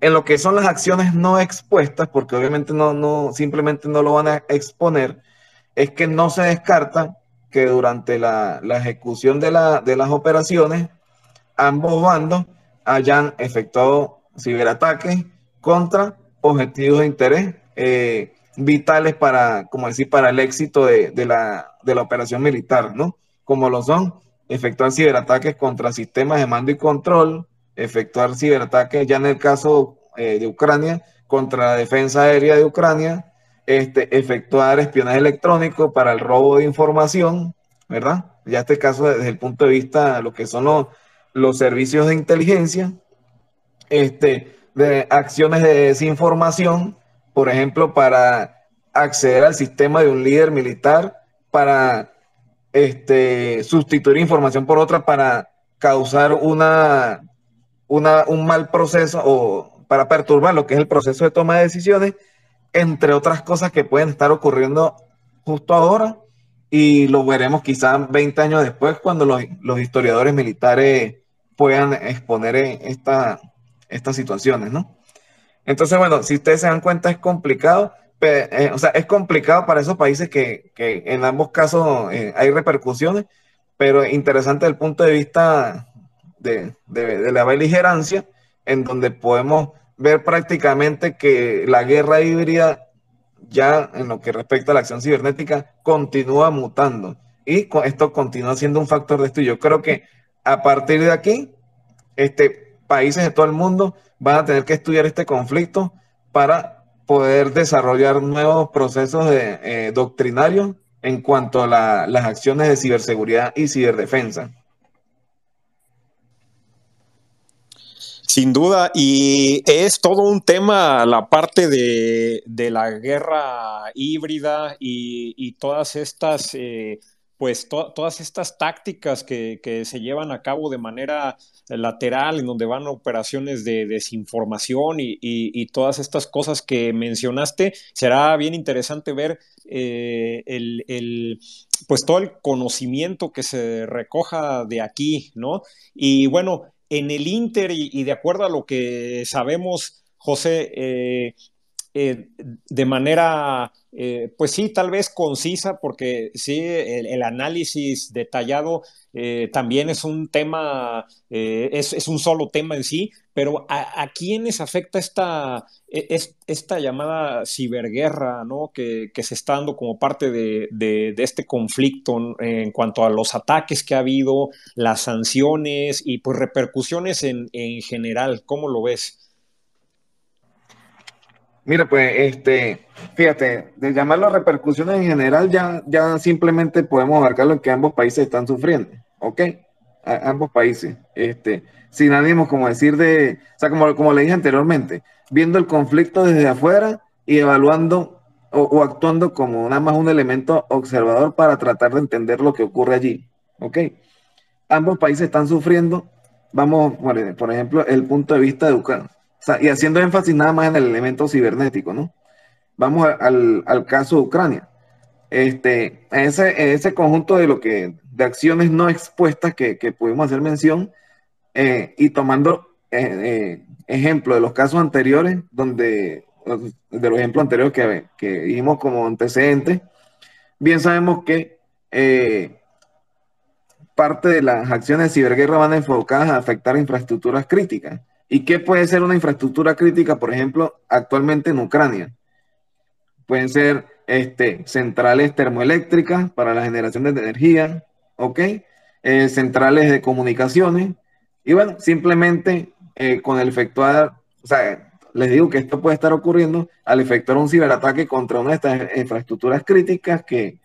En lo que son las acciones no expuestas, porque obviamente no, no, simplemente no lo van a exponer, es que no se descarta que durante la, ejecución de, de las operaciones, ambos bandos hayan efectuado ciberataques contra objetivos de interés eh, vitales para, como decir, para el éxito de, la, operación militar, ¿no? Como lo son efectuar ciberataques contra sistemas de mando y control, efectuar ciberataques ya en el caso eh, de Ucrania contra la defensa aérea de Ucrania, este, efectuar espionaje electrónico para el robo de información, ¿verdad? Ya este caso desde el punto de vista de lo que son los servicios de inteligencia, este, de acciones de desinformación, por ejemplo, para acceder al sistema de un líder militar, para este, sustituir información por otra, para causar una, una, un mal proceso o para perturbar lo que es el proceso de toma de decisiones, entre otras cosas que pueden estar ocurriendo justo ahora y lo veremos quizás 20 años después cuando los, los historiadores militares puedan exponer esta, estas situaciones, ¿no? Entonces, bueno, si ustedes se dan cuenta, es complicado. Eh, o sea, es complicado para esos países que, en ambos casos eh, hay repercusiones, pero interesante desde el punto de vista de, la beligerancia, en donde podemos ver prácticamente que la guerra híbrida ya en lo que respecta a la acción cibernética continúa mutando y esto continúa siendo un factor de estudio. Yo creo que a partir de aquí, este, países de todo el mundo van a tener que estudiar este conflicto para poder desarrollar nuevos procesos de, eh, doctrinarios en cuanto a las acciones de ciberseguridad y ciberdefensa. Sin duda, y es todo un tema la parte de, la guerra híbrida y, todas estas eh, pues todas estas tácticas que, se llevan a cabo de manera lateral, en donde van operaciones de desinformación y, todas estas cosas que mencionaste, será bien interesante ver eh, el, pues todo el conocimiento que se recoja de aquí, ¿no? Y bueno, en el Inter y, de acuerdo a lo que sabemos, José, eh, eh, de manera, eh, pues sí, tal vez concisa, porque sí, el, análisis detallado eh, también es un tema, es, un solo tema en sí, pero ¿a, quiénes afecta esta, e, esta llamada ciberguerra, ¿no? Que, se está dando como parte de, este conflicto en cuanto a los ataques que ha habido, las sanciones y pues repercusiones en, en general? ¿Cómo lo ves? Mira, pues, este, fíjate, de llamarlo repercusiones en general, ya, ya simplemente podemos marcar lo que ambos países están sufriendo, ¿ok? ambos países, este, sin ánimo, como decir de, o sea, como, como le dije anteriormente, viendo el conflicto desde afuera y evaluando o, actuando como nada más un elemento observador para tratar de entender lo que ocurre allí, ¿ok? Ambos países están sufriendo, vamos, por ejemplo, el punto de vista de Ucrania y haciendo énfasis nada más en el elemento cibernético, ¿no? Vamos al, caso de Ucrania. Este, ese, ese conjunto de lo que, de acciones no expuestas que, que pudimos hacer mención, eh, y tomando eh, eh, ejemplo de los casos anteriores, donde, de los ejemplos anteriores que, que dijimos como antecedentes, bien sabemos que parte de las acciones de ciberguerra van enfocadas a afectar infraestructuras críticas. ¿Y qué puede ser una infraestructura crítica, por ejemplo, actualmente en Ucrania? Pueden ser este, centrales termoeléctricas para la generación de energía, ¿ok? Eh, centrales de comunicaciones. Y bueno, simplemente eh, con el efectuar, o sea, les digo que esto puede estar ocurriendo al efectuar un ciberataque contra una de estas infraestructuras críticas que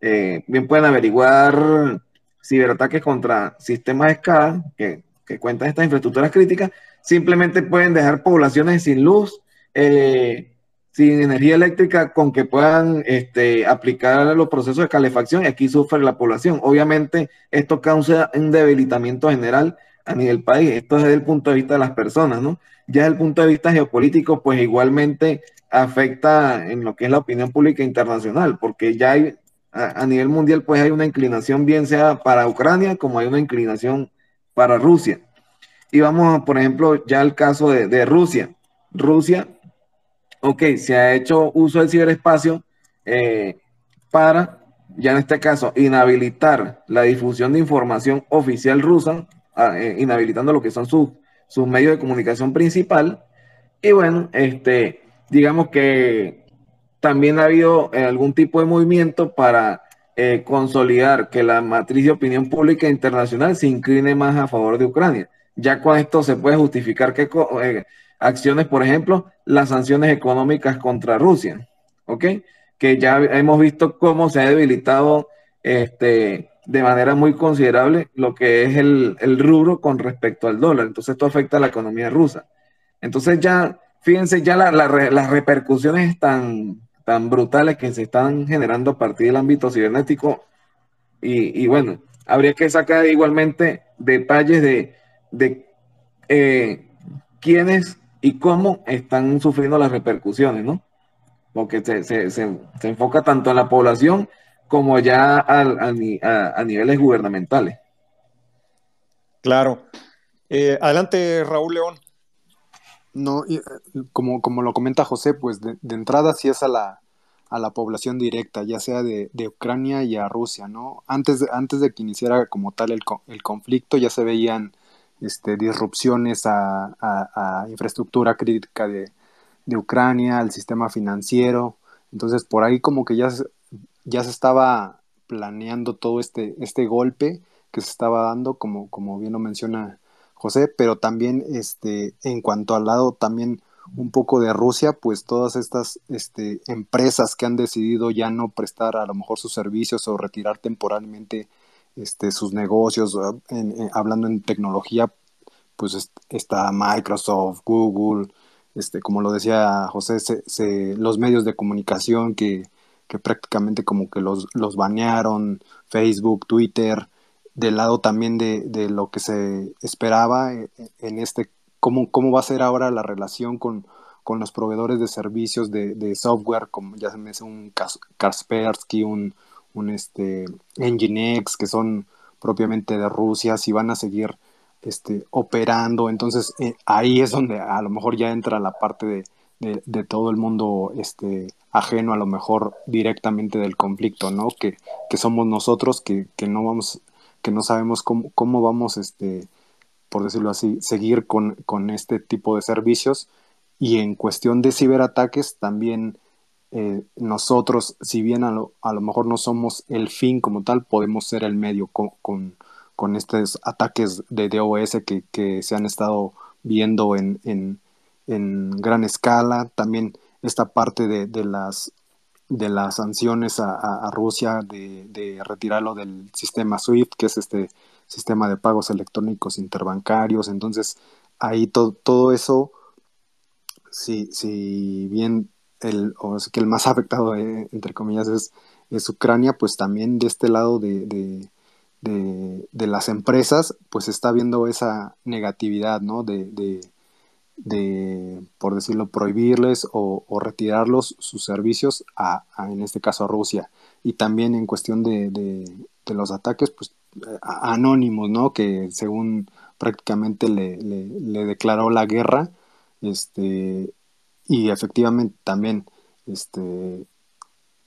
eh, bien pueden averiguar ciberataques contra sistemas SCADA que, que cuentan estas infraestructuras críticas simplemente pueden dejar poblaciones sin luz, eh, sin energía eléctrica, con que puedan este, aplicar los procesos de calefacción y aquí sufre la población. Obviamente esto causa un debilitamiento general a nivel país. Esto es desde el punto de vista de las personas, ¿no? Ya desde el punto de vista geopolítico, pues igualmente afecta en lo que es la opinión pública internacional, porque ya hay, a, nivel mundial, pues hay una inclinación, bien sea para Ucrania, como hay una inclinación para Rusia. Y vamos, por ejemplo, ya al caso de, Rusia. Rusia, ok, se ha hecho uso del ciberespacio eh, para, ya en este caso, inhabilitar la difusión de información oficial rusa, ah, eh, inhabilitando lo que son sus, sus medios de comunicación principal. Y bueno, este, digamos que también ha habido eh, algún tipo de movimiento para consolidar que la matriz de opinión pública internacional se incline más a favor de Ucrania. Ya con esto se puede justificar que eh, acciones, por ejemplo, las sanciones económicas contra Rusia, ¿ok? Que ya hemos visto cómo se ha debilitado este, de manera muy considerable lo que es el, el rubro con respecto al dólar. Entonces esto afecta a la economía rusa. Entonces ya fíjense ya las repercusiones tan, tan brutales que se están generando a partir del ámbito cibernético. Y, bueno, habría que sacar igualmente detalles de, de eh, quiénes y cómo están sufriendo las repercusiones, ¿no? Porque se, enfoca tanto en la población como ya a, niveles gubernamentales. Claro. Eh, adelante, Raúl León. No, eh, como, como lo comenta José, pues de, entrada sí es a la, a la población directa, ya sea de, Ucrania y a Rusia, ¿no? Antes de, antes de que iniciara como tal el, el conflicto ya se veían este, disrupciones a, infraestructura crítica de, de, Ucrania, al sistema financiero, entonces por ahí como que ya, ya se estaba planeando todo este, este golpe que se estaba dando, como, como bien lo menciona José, pero también este, en cuanto al lado también un poco de Rusia, pues todas estas este, empresas que han decidido ya no prestar a lo mejor sus servicios o retirar temporalmente este, sus negocios, hablando en tecnología, pues está Microsoft, Google, este, como lo decía José, los medios de comunicación que, que prácticamente como que los, los banearon, Facebook, Twitter, del lado también de, de lo que se esperaba eh, en este, cómo, cómo va a ser ahora la relación con, con los proveedores de servicios de, de, software, como ya se me dice un Kaspersky, un, un este, Nginx, que son propiamente de Rusia, si van a seguir este, operando. Entonces eh, ahí es donde a lo mejor ya entra la parte de, de, de, todo el mundo este, ajeno a lo mejor directamente del conflicto, ¿no? Que, que somos nosotros que, que no vamos que no sabemos cómo, cómo vamos, este, por decirlo así, seguir con, con, este tipo de servicios. Y en cuestión de ciberataques, también eh, nosotros, si bien a lo, a lo, mejor no somos el fin como tal, podemos ser el medio con, con, con estos ataques de DOS que, que, se han estado viendo en, en, en gran escala. También esta parte de, de las de las sanciones a, Rusia de, retirarlo del sistema SWIFT, que es este sistema de pagos electrónicos interbancarios. Entonces, ahí todo eso, si, si bien el, o que el más afectado, eh, entre comillas, es, es, Ucrania, pues también de este lado de, de, de, las empresas, pues está viendo esa negatividad, ¿no? de, por decirlo, prohibirles o, retirarlos sus servicios a, en este caso, a Rusia. Y también en cuestión de, de, los ataques, pues anónimos, ¿no? Que según prácticamente le, le, declaró la guerra, este, y efectivamente también este,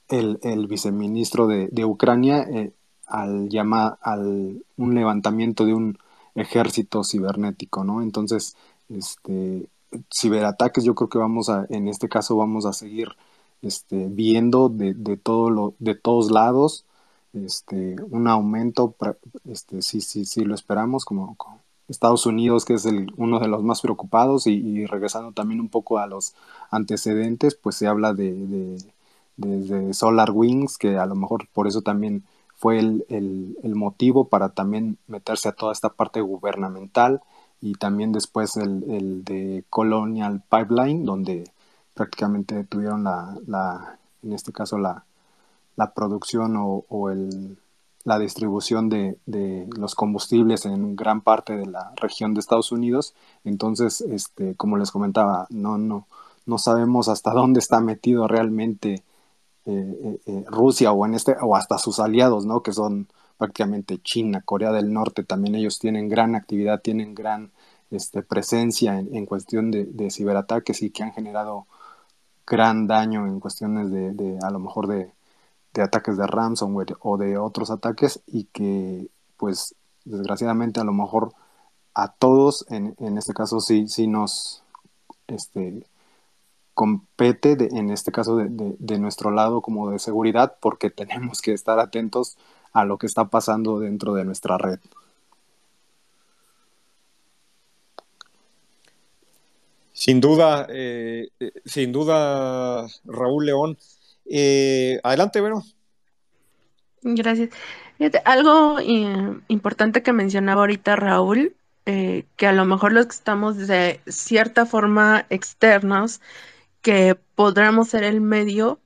el, el viceministro de, de Ucrania eh, al llamar al un levantamiento de un ejército cibernético, ¿no? Entonces, este, ciberataques, yo creo que vamos a, en este caso vamos a seguir este, viendo de, de, todo lo, de todos lados este, un aumento, este, sí, sí, sí lo esperamos, como, Estados Unidos, que es el, uno de los más preocupados, y, regresando también un poco a los antecedentes, pues se habla de, de, de, Solar Wings, que a lo mejor por eso también fue el, motivo para también meterse a toda esta parte gubernamental y también después el, de Colonial Pipeline, donde prácticamente tuvieron la, la en este caso la, producción o el, la distribución de, de, los combustibles en gran parte de la región de Estados Unidos. Entonces, este, como les comentaba, no, no, no sabemos hasta dónde está metido realmente Rusia o, en este, o hasta sus aliados, ¿no? que son prácticamente China, Corea del Norte, también ellos tienen gran actividad, tienen gran este, presencia en, cuestión de, ciberataques y que han generado gran daño en cuestiones de, a lo mejor de, ataques de ransomware o de otros ataques y que pues desgraciadamente a lo mejor a todos en, en este caso sí, sí nos este, compete en este caso de, nuestro lado como de seguridad porque tenemos que estar atentos a lo que está pasando dentro de nuestra red. Sin duda, eh, eh, sin duda, Raúl León. Eh, adelante, Vero. Gracias. algo importante que mencionaba ahorita Raúl, que a lo mejor los que estamos de cierta forma externos, que podríamos ser el medio,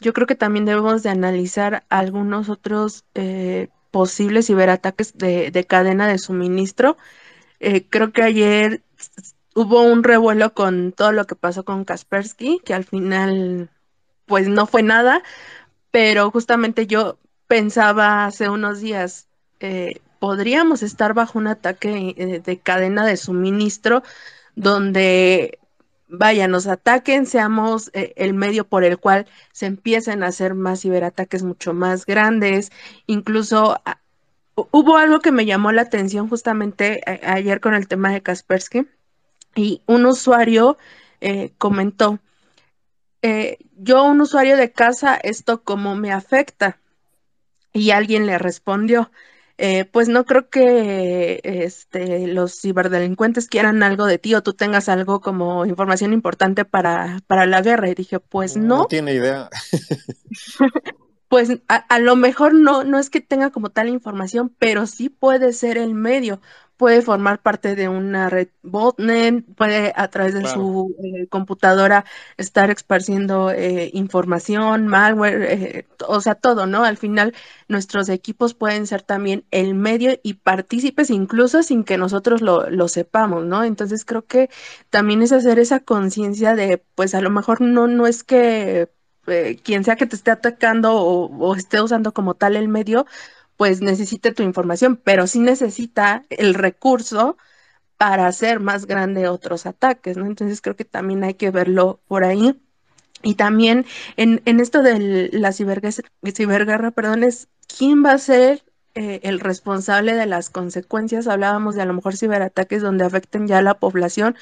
yo creo que también debemos de analizar algunos otros posibles ciberataques de, de cadena de suministro. creo que ayer hubo un revuelo con todo lo que pasó con Kaspersky, que al final pues no fue nada, pero justamente yo pensaba hace unos días, eh, podríamos estar bajo un ataque eh, de cadena de suministro donde, vaya, nos ataquen, seamos eh, el medio por el cual se empiecen a hacer más ciberataques mucho más grandes, incluso... Ah, hubo algo que me llamó la atención justamente ayer con el tema de Kaspersky, y un usuario eh, comentó, eh, yo un usuario de casa, ¿esto cómo me afecta? Y alguien le respondió, eh, pues no creo que este, los ciberdelincuentes quieran algo de ti o tú tengas algo como información importante para, para la guerra. Y dije, pues no. No tiene idea. pues a, lo mejor no, no es que tenga como tal información, pero sí puede ser el medio puede formar parte de una red botnet, puede a través de su eh, computadora estar esparciendo eh, información, malware, eh, o sea, todo, ¿no? Al final, nuestros equipos pueden ser también el medio y partícipes incluso sin que nosotros lo, lo sepamos, ¿no? Entonces creo que también es hacer esa conciencia de, pues a lo mejor no, no es que quien sea que te esté atacando o, o esté usando como tal el medio, pues necesite tu información, pero sí necesita el recurso para hacer más grande otros ataques, ¿no? Entonces creo que también hay que verlo por ahí. Y también en, esto de la ciberguerra, perdón, es quién va a ser eh, el responsable de las consecuencias. Hablábamos de a lo mejor ciberataques donde afecten ya a la población,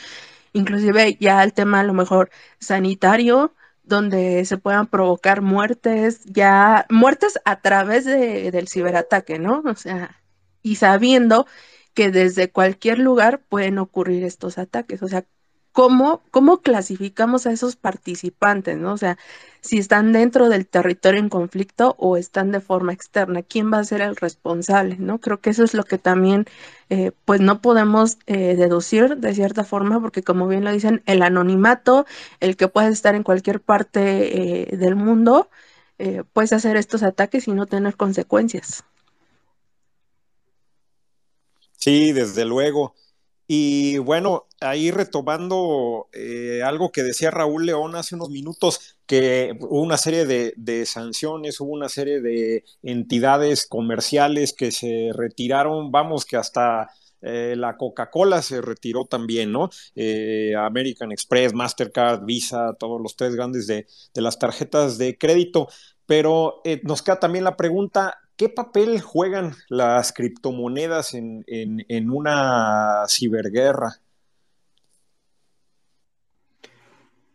inclusive ya el tema a lo mejor sanitario, donde se puedan provocar muertes, ya muertes a través de, del ciberataque, ¿no? O sea, y sabiendo que desde cualquier lugar pueden ocurrir estos ataques. O sea, ¿cómo, cómo clasificamos a esos participantes, ¿no? O sea, si están dentro del territorio en conflicto o están de forma externa, ¿quién va a ser el responsable, ¿no? Creo que eso es lo que también, eh, pues no podemos eh, deducir de cierta forma, porque como bien lo dicen, el anonimato, el que puede estar en cualquier parte eh, del mundo, puedes hacer estos ataques y no tener consecuencias. Sí, desde luego. Y bueno, ahí retomando eh, algo que decía Raúl León hace unos minutos, que hubo una serie de, sanciones, hubo una serie de entidades comerciales que se retiraron, vamos, que hasta eh, la Coca-Cola se retiró también, ¿no? Eh, American Express, Mastercard, Visa, todos los tres grandes de, de las tarjetas de crédito. Pero nos queda también la pregunta, ¿Qué papel juegan las criptomonedas en, una ciberguerra?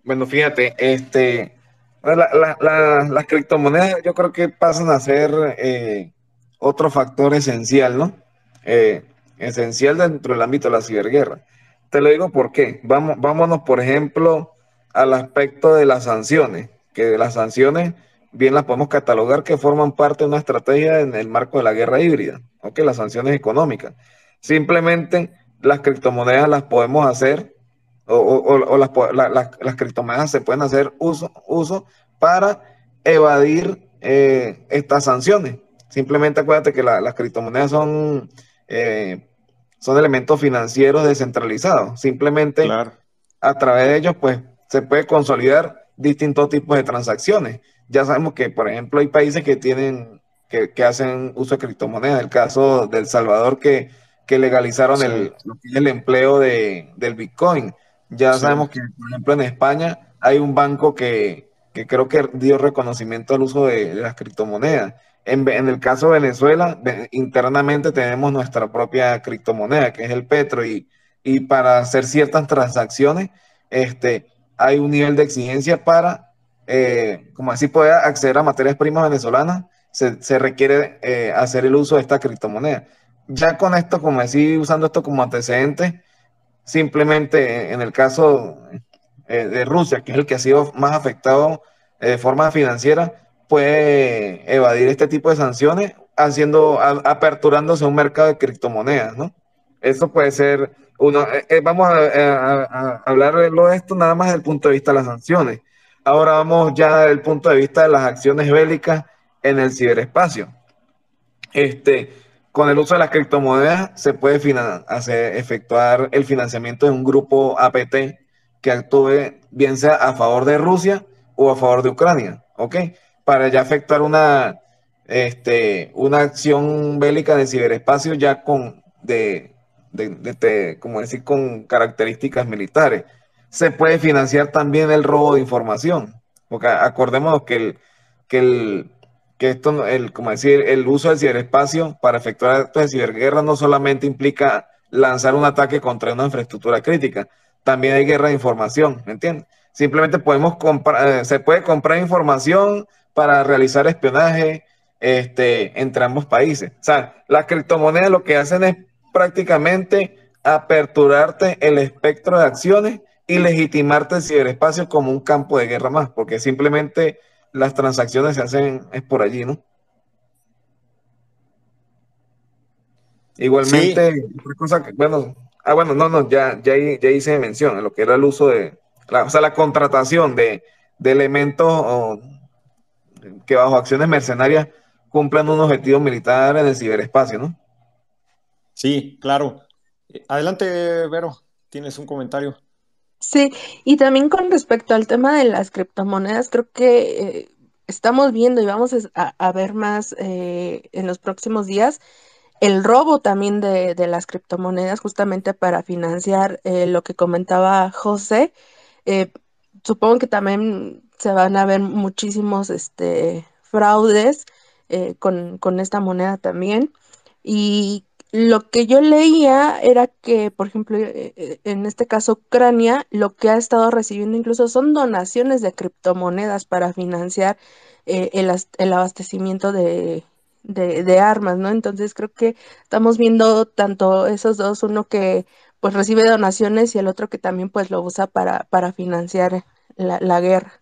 Bueno, fíjate, este, las criptomonedas yo creo que pasan a ser eh, otro factor esencial, ¿no? Eh, esencial dentro del ámbito de la ciberguerra. Te lo digo por qué. Vamos, vámonos, por ejemplo, al aspecto de las sanciones, que las sanciones bien las podemos catalogar que forman parte de una estrategia en el marco de la guerra híbrida, ¿ok? Las sanciones económicas. Simplemente las criptomonedas las podemos hacer, o, las, criptomonedas se pueden hacer uso, uso para evadir eh, estas sanciones. Simplemente acuérdate que las criptomonedas son, eh, son elementos financieros descentralizados. Simplemente a través de ellos, pues se puede consolidar distintos tipos de transacciones. Ya sabemos que, por ejemplo, hay países que tienen, que, que hacen uso de criptomonedas. El caso de El Salvador que, que legalizaron el, el empleo de, del Bitcoin. Ya sabemos que, por ejemplo, en España hay un banco que, que creo que dio reconocimiento al uso de, las criptomonedas. En, en, el caso de Venezuela, internamente tenemos nuestra propia criptomoneda, que es el Petro, y, y para hacer ciertas transacciones, este, hay un nivel de exigencia para, eh, como así, poder acceder a materias primas venezolanas, se, se requiere eh, hacer el uso de esta criptomoneda. Ya con esto, como decir, usando esto como antecedente, simplemente en el caso eh, de Rusia, que es el que ha sido más afectado de forma financiera, puede evadir este tipo de sanciones haciendo, aperturándose un mercado de criptomonedas, ¿no? Eso puede ser uno, eh, eh, vamos a, hablar de esto nada más desde el punto de vista de las sanciones. Ahora vamos ya desde el punto de vista de las acciones bélicas en el ciberespacio. Este, con el uso de las criptomonedas se puede hacer, efectuar el financiamiento de un grupo APT que actúe bien sea a favor de Rusia o a favor de Ucrania, ¿ok? Para ya efectuar una, este, una acción bélica de ciberespacio ya con, de, de, como decir, con características militares. Se puede financiar también el robo de información, porque acordémonos que el, que el, que esto, el, como decir, el uso del ciberespacio para efectuar actos de ciberguerra no solamente implica lanzar un ataque contra una infraestructura crítica, también hay guerra de información, ¿me entiendes? Simplemente podemos comprar, eh, se puede comprar información para realizar espionaje este, entre ambos países. O sea, las criptomonedas lo que hacen es prácticamente aperturarte el espectro de acciones y legitimarte el ciberespacio como un campo de guerra más, porque simplemente las transacciones se hacen es por allí, ¿no? Igualmente, cosa que, bueno, ah, bueno, no, no, ya, ya, ya hice mención a lo que era el uso de, la, o sea, la contratación de, de elementos que bajo acciones mercenarias cumplan un objetivo militar en el ciberespacio, ¿no? Sí, claro. Eh, adelante, Vero, tienes un comentario. Sí, y también con respecto al tema de las criptomonedas, creo que eh, estamos viendo y vamos a, ver más eh, en los próximos días el robo también de, las criptomonedas justamente para financiar lo que comentaba José. supongo que también se van a ver muchísimos este, fraudes con, con esta moneda también. Y lo que yo leía era que, por ejemplo, eh, eh, en este caso Ucrania, lo que ha estado recibiendo incluso son donaciones de criptomonedas para financiar eh, el, abastecimiento de, armas, ¿no? Entonces creo que estamos viendo tanto esos dos, uno que pues recibe donaciones y el otro que también pues lo usa para, para financiar la guerra.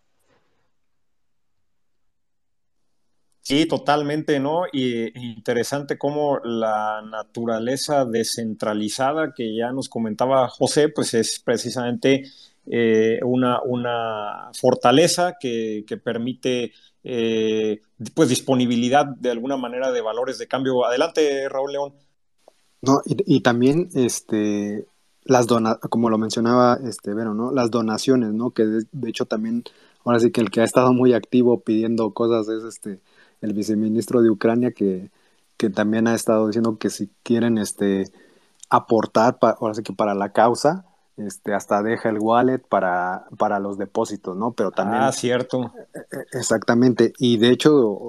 Sí, totalmente, ¿no? Y interesante cómo la naturaleza descentralizada que ya nos comentaba José, pues es precisamente eh, una, una, fortaleza que, permite eh, pues disponibilidad de alguna manera de valores de cambio. Adelante, Raúl León. No, y, también este las dona como lo mencionaba este Vero, ¿no? Las donaciones, ¿no? Que de, hecho también, ahora sí que el que ha estado muy activo pidiendo cosas es este el viceministro de Ucrania que, que también ha estado diciendo que si quieren este aportar ahora sí que para la causa este hasta deja el wallet para, para los depósitos no pero también ah cierto. E, e, exactamente. Y de hecho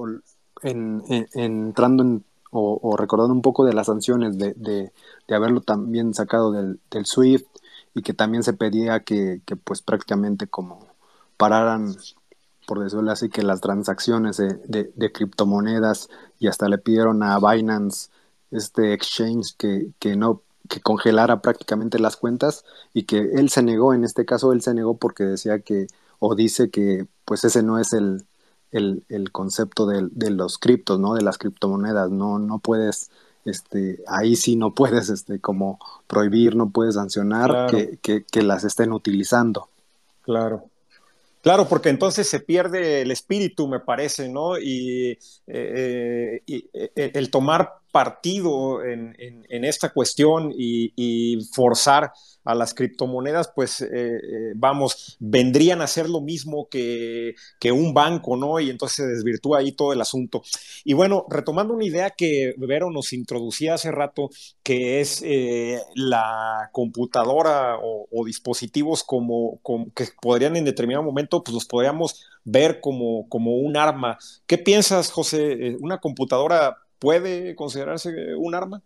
en, entrando en, o, recordando un poco de las sanciones de, de, de haberlo también sacado del, del, SWIFT y que también se pedía que, que pues prácticamente como pararan por decirlo así, que las transacciones de, de, criptomonedas y hasta le pidieron a Binance este exchange que, que no que congelara prácticamente las cuentas y que él se negó, en este caso él se negó porque decía que, o dice que pues ese no es el, el, el concepto de, de, los criptos, ¿no? De las criptomonedas, no, no puedes, este, ahí sí no puedes, este, como prohibir, no puedes sancionar que, que, que las estén utilizando. Claro. Claro, porque entonces se pierde el espíritu, me parece, ¿no? Y, eh, eh, eh, el tomar partido en, esta cuestión y, forzar a las criptomonedas, pues eh, eh, vamos, vendrían a ser lo mismo que, un banco, ¿no? Y entonces se desvirtúa ahí todo el asunto. Y bueno, retomando una idea que Vero nos introducía hace rato, que es eh, la computadora o, dispositivos como, que podrían en determinado momento, pues los podríamos ver como, como un arma. ¿Qué piensas, José? ¿Una computadora puede considerarse un arma?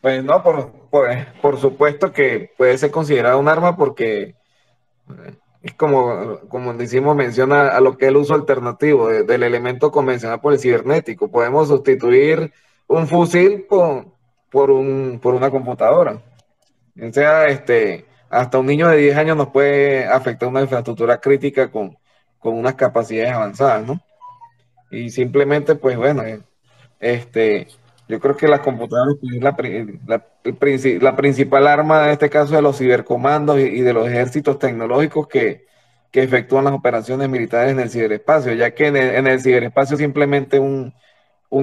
Pues no, por, supuesto que puede ser considerado un arma porque es como, como decimos, menciona a lo que es el uso alternativo del elemento convencional por el cibernético. Podemos sustituir un fusil por, por, un, por una computadora. O sea, este, hasta un niño de 10 años nos puede afectar una infraestructura crítica con, con unas capacidades avanzadas, ¿no? Y simplemente, pues bueno, eh, este, yo creo que las computadoras pues, es la, la, principal arma en este caso de los cibercomandos y, de los ejércitos tecnológicos que, efectúan las operaciones militares en el ciberespacio, ya que en el, ciberespacio simplemente un,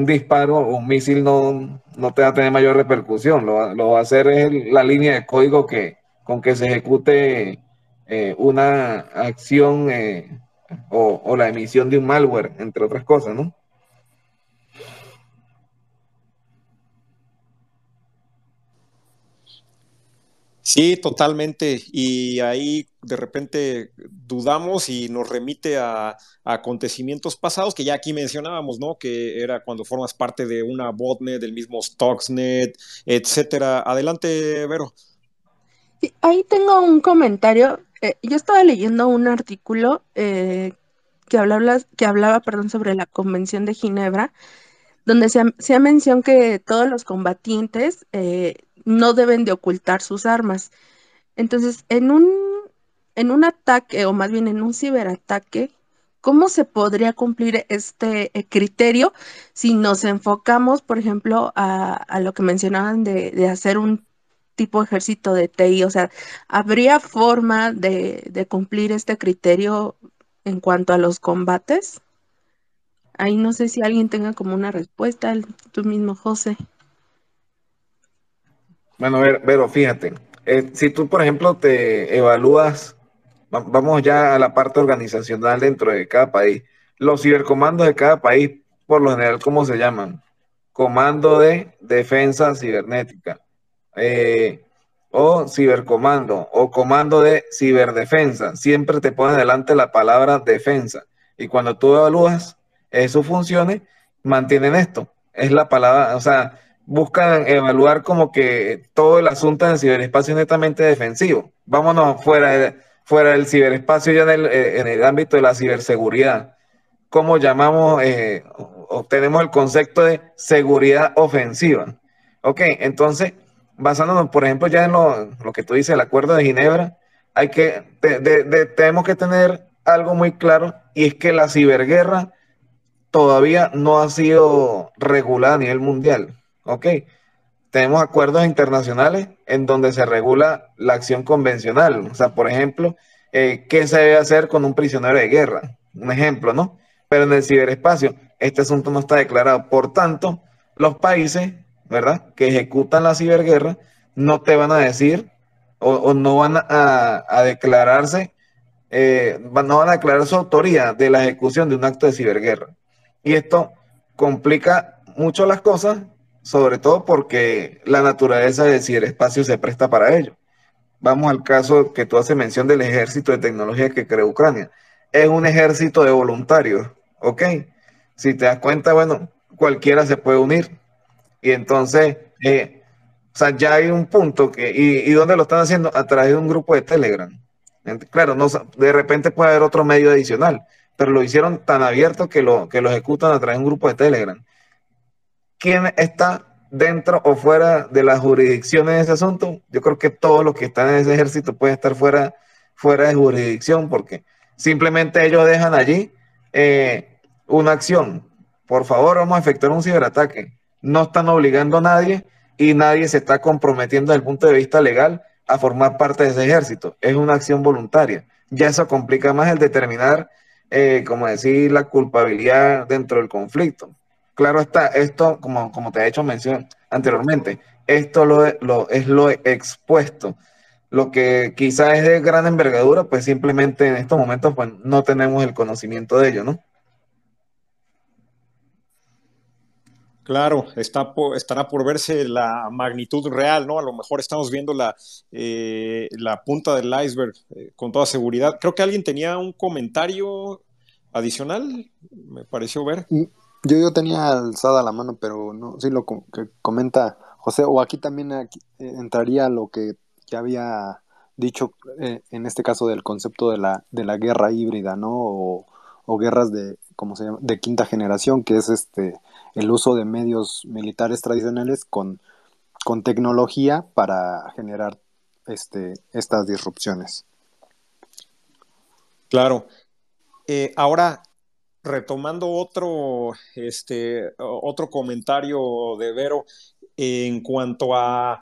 disparo o un misil no, no te va a tener mayor repercusión, lo, lo va a hacer es la línea de código que, con que se ejecute eh, una acción eh, o, o la emisión de un malware, entre otras cosas, ¿no? Sí, totalmente. Y ahí de repente dudamos y nos remite a, acontecimientos pasados que ya aquí mencionábamos, ¿no? Que era cuando formas parte de una botnet, del mismo Stuxnet, etcétera. Adelante, Vero. ahí tengo un comentario. Eh, yo estaba leyendo un artículo eh, que hablaba, que hablaba perdón, sobre la Convención de Ginebra, donde se, se ha mencionado que todos los combatientes eh, no deben de ocultar sus armas. Entonces, en un, en un ataque, o más bien en un ciberataque, ¿cómo se podría cumplir este criterio si nos enfocamos, por ejemplo, a, lo que mencionaban de, hacer un tipo ejército de TI? O sea, ¿habría forma de, cumplir este criterio en cuanto a los combates? Ahí no sé si alguien tenga como una respuesta, tú mismo, José. Bueno, pero fíjate, eh, si tú, por ejemplo, te evalúas, vamos ya a la parte organizacional dentro de cada país, los cibercomandos de cada país, por lo general, ¿cómo se llaman? Comando de defensa cibernética, eh, o cibercomando, o comando de ciberdefensa. Siempre te pone delante la palabra defensa. Y cuando tú evalúas sus funciones, mantienen esto. Es la palabra, o sea, buscan evaluar como que todo el asunto del ciberespacio es netamente defensivo. Vámonos fuera, fuera del ciberespacio ya eh, en el, ámbito de la ciberseguridad. ¿Cómo llamamos, eh, obtenemos el concepto de seguridad ofensiva? Ok, entonces, basándonos, por ejemplo, ya en lo, que tú dices, el acuerdo de Ginebra, hay que, tenemos que tener algo muy claro y es que la ciberguerra todavía no ha sido regulada a nivel mundial. Ok, tenemos acuerdos internacionales en donde se regula la acción convencional. O sea, por ejemplo, eh, ¿qué se debe hacer con un prisionero de guerra? Un ejemplo, ¿no? Pero en el ciberespacio, este asunto no está declarado. Por tanto, los países, ¿verdad?, que ejecutan la ciberguerra, no te van a decir o, no van a, declararse, eh, no van a declarar su autoría de la ejecución de un acto de ciberguerra. Y esto complica mucho las cosas sobre todo porque la naturaleza del ciberespacio se presta para ello. Vamos al caso que tú haces mención del ejército de tecnología que creó Ucrania. Es un ejército de voluntarios, ¿ok? Si te das cuenta, bueno, cualquiera se puede unir. Y entonces, eh, o sea, ya hay un punto que, y, dónde lo están haciendo? A través de un grupo de Telegram. Claro, no, de repente puede haber otro medio adicional, pero lo hicieron tan abierto que lo, que lo ejecutan a través de un grupo de Telegram quién está dentro o fuera de la jurisdicción en ese asunto. Yo creo que todos los que están en ese ejército pueden estar fuera, fuera de jurisdicción porque simplemente ellos dejan allí eh, una acción. Por favor, vamos a efectuar un ciberataque. No están obligando a nadie y nadie se está comprometiendo desde el punto de vista legal a formar parte de ese ejército. Es una acción voluntaria. Ya eso complica más el determinar, eh, como decir, la culpabilidad dentro del conflicto claro está, esto, como, como te he hecho mención anteriormente, esto lo, lo, es lo expuesto. Lo que quizás es de gran envergadura, pues simplemente en estos momentos pues, no tenemos el conocimiento de ello, ¿no? Claro, está estará por verse la magnitud real, ¿no? A lo mejor estamos viendo la, eh, la punta del iceberg eh, con toda seguridad. Creo que alguien tenía un comentario adicional, me pareció ver. Mm, yo, yo tenía alzada la mano, pero no, sí lo que comenta José, o aquí también eh, entraría lo que ya había dicho en este caso del concepto de la, de la guerra híbrida, ¿no? O, o guerras de, ¿cómo se llama? de quinta generación, que es este el uso de medios militares tradicionales con, con tecnología para generar este, estas disrupciones. Claro. Eh, ahora, retomando otro, este, otro comentario de Vero en cuanto a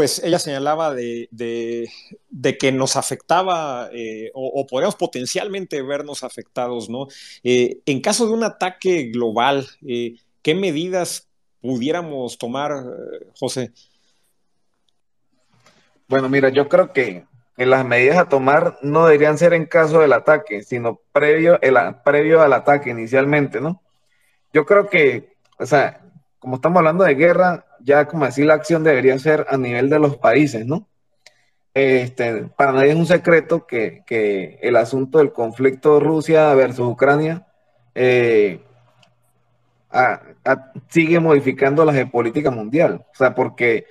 pues ella señalaba de, que nos afectaba eh, o, podríamos potencialmente vernos afectados, ¿no? Eh, en caso de un ataque global, eh, ¿qué medidas pudiéramos tomar, José? Bueno, mira, yo creo que, las medidas a tomar no deberían ser en caso del ataque, sino previo, el, previo al ataque inicialmente, ¿no? Yo creo que, o sea, como estamos hablando de guerra, ya como decir la acción debería ser a nivel de los países, ¿no? Este, para nadie es un secreto que, el asunto del conflicto Rusia versus Ucrania eh, sigue modificando la geopolítica mundial. O sea, porque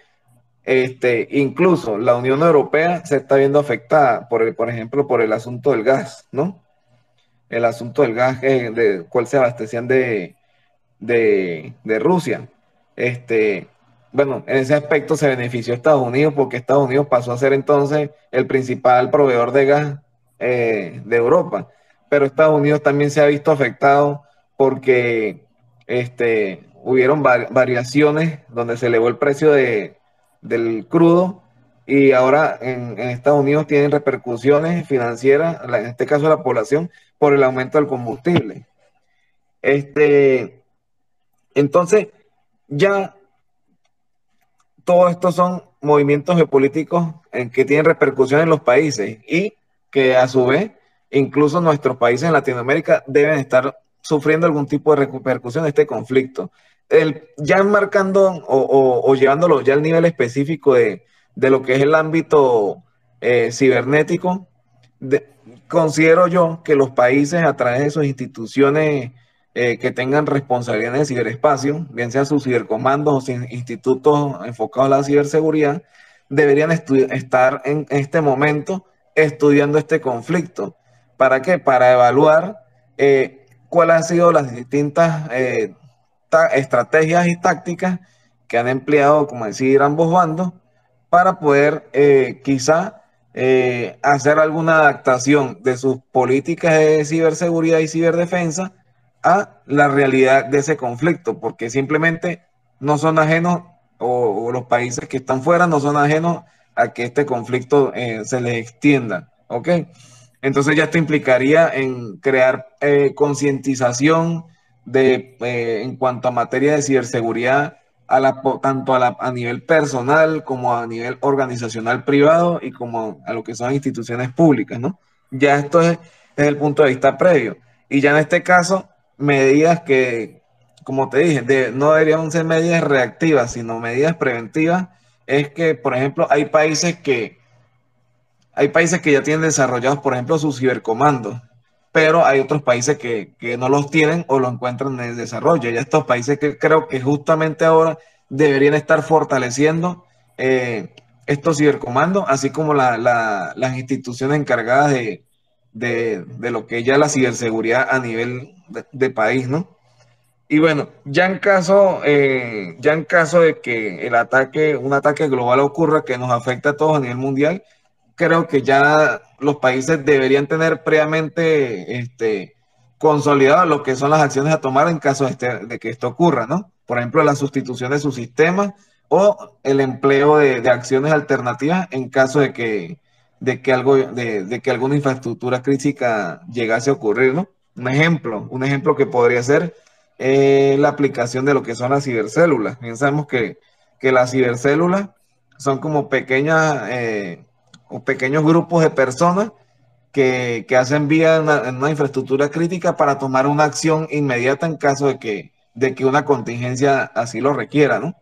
este, incluso la Unión Europea se está viendo afectada, por, por ejemplo, por el asunto del gas, ¿no? El asunto del gas, eh, de cuál se abastecían de, de, Rusia. Este, bueno, en ese aspecto se benefició Estados Unidos porque Estados Unidos pasó a ser entonces el principal proveedor de gas eh, de Europa. Pero Estados Unidos también se ha visto afectado porque este, hubieron variaciones donde se elevó el precio de, del crudo y ahora en, en, Estados Unidos tienen repercusiones financieras, en este caso de la población, por el aumento del combustible. Este, entonces, ya todos estos son movimientos geopolíticos en que tienen repercusiones en los países y que a su vez incluso nuestros países en Latinoamérica deben estar sufriendo algún tipo de repercusión de este conflicto. Ya enmarcando o, llevándolo ya al nivel específico de, lo que es el ámbito eh, cibernético, considero yo que los países a través de sus instituciones eh, que tengan responsabilidad en el ciberespacio, bien sean sus cibercomandos o institutos enfocados a la ciberseguridad, deberían estar en este momento estudiando este conflicto. ¿Para qué? Para evaluar eh, cuáles han sido las distintas eh, estrategias y tácticas que han empleado, como decir, ambos bandos, para poder quizá hacer alguna adaptación de sus políticas de ciberseguridad y ciberdefensa a la realidad de ese conflicto, porque simplemente no son ajenos, o, los países que están fuera no son ajenos a que este conflicto eh, se les extienda, ¿ok? Entonces ya esto implicaría en crear eh, concientización de, eh, en cuanto a materia de ciberseguridad, a la, tanto a, la, a nivel personal como a nivel organizacional privado y como a lo que son instituciones públicas, ¿no? Ya esto es desde el punto de vista previo. Y ya en este caso, medidas que, como te dije, no deberían ser medidas reactivas, sino medidas preventivas, es que, por ejemplo, hay países que hay países que ya tienen desarrollados, por ejemplo, sus cibercomandos, pero hay otros países que, no los tienen o lo encuentran en desarrollo. Y estos países que creo que justamente ahora deberían estar fortaleciendo eh, estos cibercomandos, así como las instituciones encargadas de, de, lo que ya la ciberseguridad a nivel de, país, ¿no? Y bueno, ya en caso, eh, ya en caso de que el ataque, un ataque global ocurra que nos afecte a todos a nivel mundial, creo que ya los países deberían tener previamente este, consolidado lo que son las acciones a tomar en caso de, este, que esto ocurra, ¿no? Por ejemplo, la sustitución de su sistema o el empleo de, de acciones alternativas en caso de que, de que, algo, de, que alguna infraestructura crítica llegase a ocurrir, ¿no? Un ejemplo, un ejemplo que podría ser es la aplicación de lo que son las cibercélulas. Bien sabemos que, que las cibercélulas son como pequeñas eh, o pequeños grupos de personas que, hacen vía en una, infraestructura crítica para tomar una acción inmediata en caso de que, de que una contingencia así lo requiera, ¿no?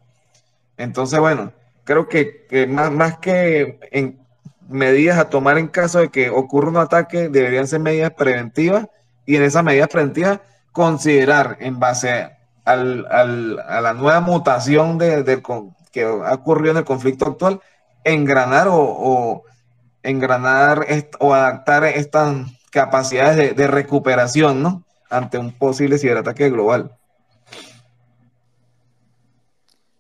Entonces, bueno, creo que, más, más que en medidas a tomar en caso de que ocurra un ataque, deberían ser medidas preventivas y en esas medidas preventivas considerar en base al, a la nueva mutación de, que ha ocurrido en el conflicto actual, engranar o engranar o adaptar estas capacidades de, recuperación, ¿no? Ante un posible ciberataque global.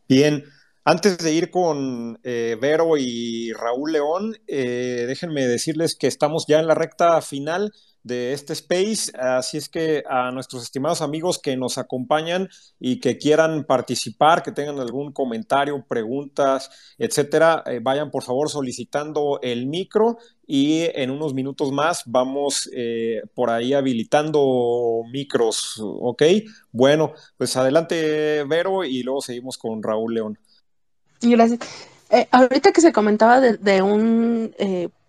Bien, antes de ir con eh, Vero y Raúl León, eh, déjenme decirles que estamos ya en la recta final de este space. Así es que a nuestros estimados amigos que nos acompañan y que quieran participar, que tengan algún comentario, preguntas, etcétera, eh, vayan por favor solicitando el micro y en unos minutos más vamos eh, por ahí habilitando micros, ¿ok? Bueno, pues adelante Vero y luego seguimos con Raúl León. Gracias. Eh, ahorita que se comentaba de, un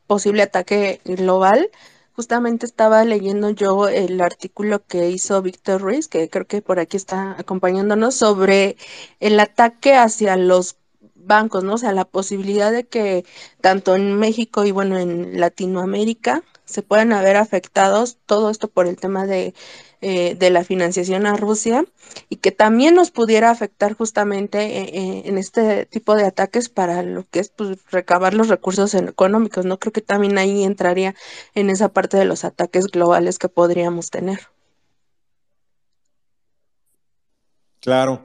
posible ataque global, Justamente estaba leyendo yo el artículo que hizo Víctor Ruiz, que creo que por aquí está acompañándonos, sobre el ataque hacia los bancos, ¿no? O sea, la posibilidad de que tanto en México y bueno, en Latinoamérica se puedan haber afectados, todo esto por el tema de eh, de la financiación a Rusia y que también nos pudiera afectar justamente eh, eh, en este tipo de ataques para lo que es pues, recabar los recursos económicos. No creo que también ahí entraría en esa parte de los ataques globales que podríamos tener. Claro,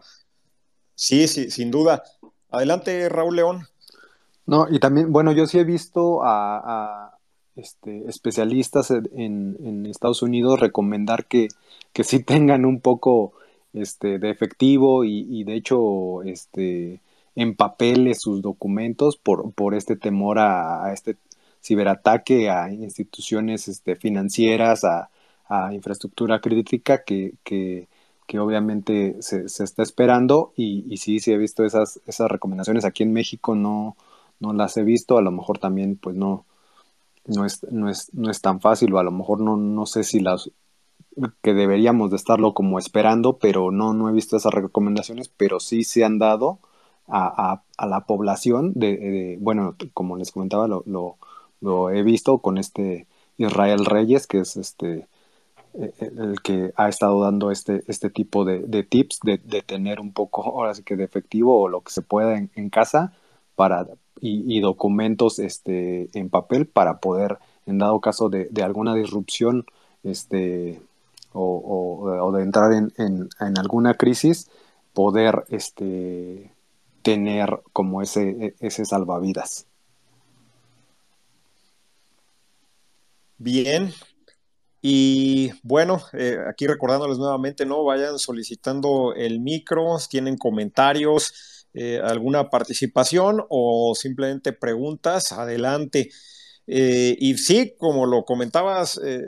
sí, sí, sin duda. Adelante, Raúl León. No, y también, bueno, yo sí he visto a este, especialistas en, Estados Unidos recomendar que, que sí tengan un poco este, de efectivo y, de hecho este, papeles sus documentos por, por este temor a, este ciberataque a instituciones este, financieras, a, infraestructura crítica que, que, obviamente se, se, está esperando y, y sí, sí he visto esas, esas recomendaciones. Aquí en México no, no las he visto, a lo mejor también pues no, no es, no es, no es tan fácil, o a lo mejor no, no sé si las que deberíamos de estarlo como esperando, pero no, no he visto esas recomendaciones, pero sí se han dado a, a, la población de, bueno, como les comentaba, lo, lo, lo, he visto con este Israel Reyes, que es este eh, el que ha estado dando este, este tipo de, de tips de, de, tener un poco, ahora sí que de efectivo o lo que se pueda en casa para, y, documentos este, en papel para poder, en dado caso de, alguna disrupción este, o, de entrar en, en, alguna crisis, poder este, tener como ese, ese salvavidas. Bien, y bueno, eh, aquí recordándoles nuevamente, ¿no? Vayan solicitando el micro, tienen comentarios, eh, alguna participación o simplemente preguntas, adelante. Eh, y sí, como lo comentabas, eh,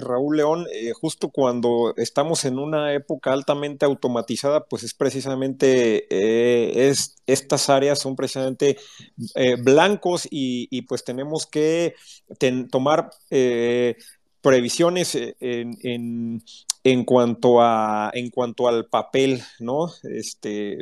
Raúl León, justo cuando estamos en una época altamente automatizada, pues es precisamente, es, estas áreas son precisamente blancos y, pues tenemos que tomar previsiones en, en cuanto a en cuanto al papel, ¿no? Este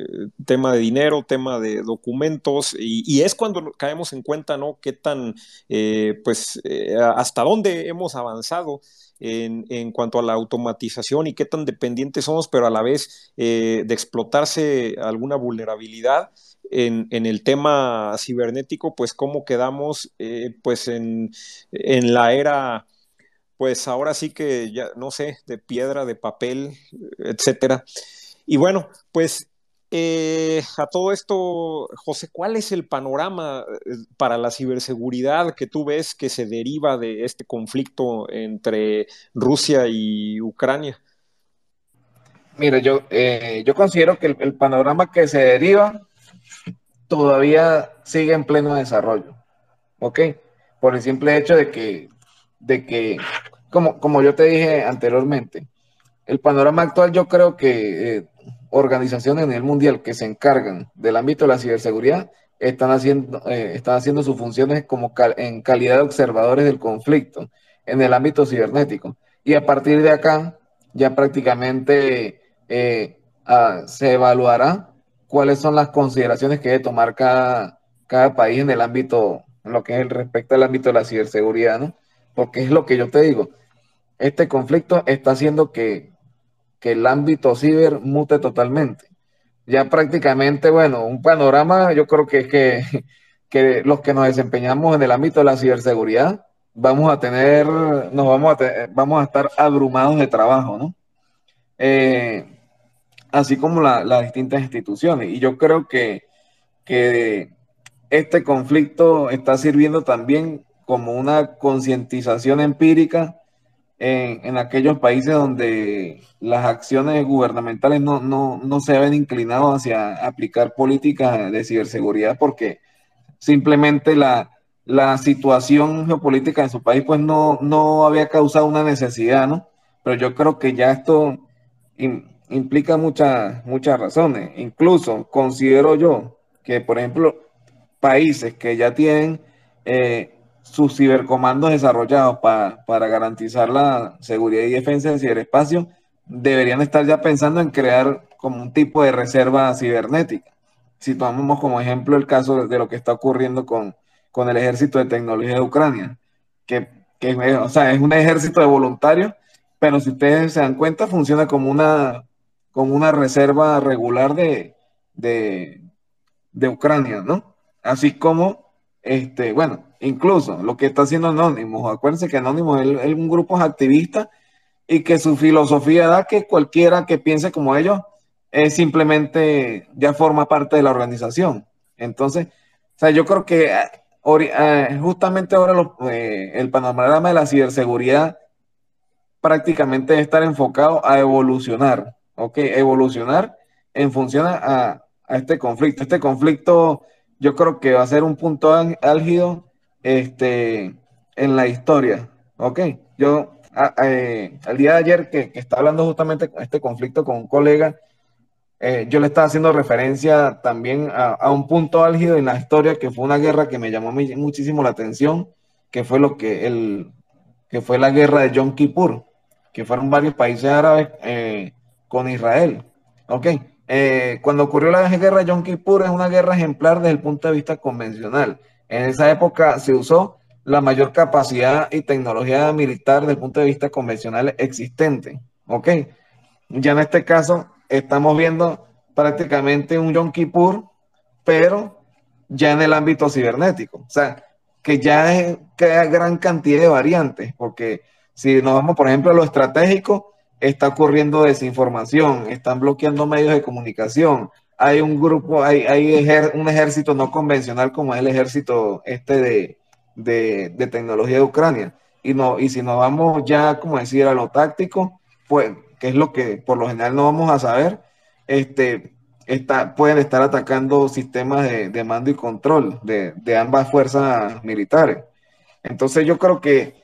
tema de dinero, tema de documentos, y, es cuando caemos en cuenta, ¿no? Qué tan, eh, pues, eh, hasta dónde hemos avanzado. En, en, cuanto a la automatización y qué tan dependientes somos, pero a la vez eh, de explotarse alguna vulnerabilidad en, en, el tema cibernético, pues cómo quedamos pues en, en la era pues ahora sí que ya, no sé, de piedra, de papel, etcétera. Y bueno, pues eh, a todo esto, José, ¿cuál es el panorama eh, para la ciberseguridad que tú ves que se deriva de este conflicto entre Rusia y Ucrania? Mira, yo, eh, yo considero que el, panorama que se deriva todavía sigue en pleno desarrollo, ¿ok? Por el simple hecho de que, de que como, como yo te dije anteriormente, el panorama actual yo creo que eh, organizaciones a nivel mundial que se encargan del ámbito de la ciberseguridad están haciendo, eh, están haciendo sus funciones como en calidad de observadores del conflicto en el ámbito cibernético. Y a partir de acá ya prácticamente eh, ah, se evaluará cuáles son las consideraciones que debe tomar cada, cada país en el ámbito, en lo que es el respecto al ámbito de la ciberseguridad, ¿no? Porque es lo que yo te digo, este conflicto está haciendo que, que el ámbito ciber mute totalmente. Ya prácticamente, bueno, un panorama, yo creo que es que, que los que nos desempeñamos en el ámbito de la ciberseguridad, vamos a tener, nos vamos a, vamos a estar abrumados de trabajo, ¿no? Eh, así como las distintas instituciones. Y yo creo que, que este conflicto está sirviendo también como una concientización empírica en, aquellos países donde las acciones gubernamentales no, no, se ven inclinados hacia aplicar políticas de ciberseguridad porque simplemente la, situación geopolítica en su país pues no, no había causado una necesidad, ¿no? Pero yo creo que ya esto implica muchas, muchas razones. Incluso considero yo que, por ejemplo, países que ya tienen eh, sus cibercomandos desarrollados para garantizar la seguridad y defensa del ciberespacio, deberían estar ya pensando en crear como un tipo de reserva cibernética. Si tomamos como ejemplo el caso de lo que está ocurriendo con, con el ejército de tecnología de Ucrania, que, que o sea, es un ejército de voluntarios, pero si ustedes se dan cuenta, funciona como una, como una reserva regular de, de, de Ucrania, ¿no? Así como, este, bueno, incluso lo que está haciendo Anonymous, acuérdense que Anonymous es, un grupo activista y que su filosofía da que cualquiera que piense como ellos es simplemente ya forma parte de la organización. Entonces, o sea, yo creo que eh, eh, justamente ahora eh, el panorama de la ciberseguridad prácticamente debe estar enfocado a evolucionar, ¿ok? Evolucionar en función a, a este conflicto. Este conflicto yo creo que va a ser un punto álgido este, en la historia. Ok, yo eh, el día de ayer que, estaba hablando justamente de este conflicto con un colega, eh, yo le estaba haciendo referencia también a, un punto álgido en la historia que fue una guerra que me llamó muchísimo la atención, que fue lo que el que fue la guerra de Yom Kippur, que fueron varios países árabes eh, con Israel. Ok, cuando ocurrió la guerra de Yom Kippur es una guerra ejemplar desde el punto de vista convencional. En esa época se usó la mayor capacidad y tecnología militar desde el punto de vista convencional existente. ¿Ok? Ya en este caso estamos viendo prácticamente un Yom Kippur, pero ya en el ámbito cibernético. O sea, que ya es, hay gran cantidad de variantes, porque si nos vamos, por ejemplo, a lo estratégico, está ocurriendo desinformación, están bloqueando medios de comunicación, hay un grupo, hay, hay un ejército no convencional como es el ejército este de, tecnología de Ucrania. Y, no, y si nos vamos ya, como decir, a lo táctico, pues, que es lo que por lo general no vamos a saber, este, está, pueden estar atacando sistemas de, mando y control de, ambas fuerzas militares. Entonces yo creo que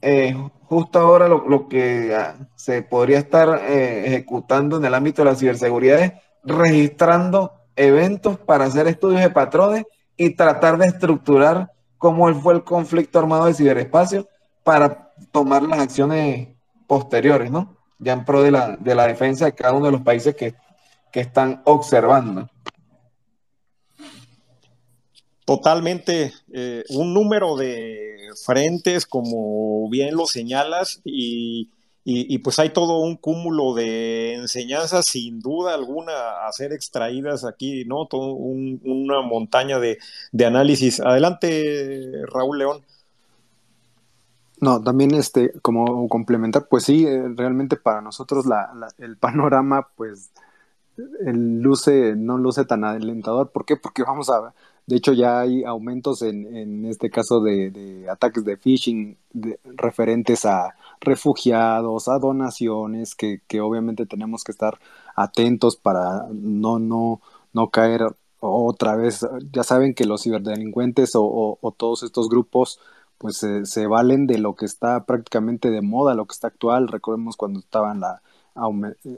eh, justo ahora lo, que ah, se podría estar eh, ejecutando en el ámbito de la ciberseguridad es registrando eventos para hacer estudios de patrones y tratar de estructurar cómo fue el conflicto armado de ciberespacio para tomar las acciones posteriores, ¿no? Ya en pro de la, de la defensa de cada uno de los países que, que están observando. Totalmente, eh, un número de frentes, como bien lo señalas, y y, pues hay todo un cúmulo de enseñanzas, sin duda alguna, a ser extraídas aquí, ¿no? Todo una montaña de, análisis. Adelante, Raúl León. No, también este, como complementar, pues sí, eh, realmente para nosotros el panorama, pues, el luce, no luce tan alentador. ¿Por qué? Porque vamos a, de hecho, ya hay aumentos en, en este caso de, ataques de phishing referentes a refugiados, a donaciones, que, que, obviamente tenemos que estar atentos para no, no, no caer otra vez. Ya saben que los ciberdelincuentes o, o, todos estos grupos pues se valen de lo que está prácticamente de moda, lo que está actual. Recordemos cuando estaba en la,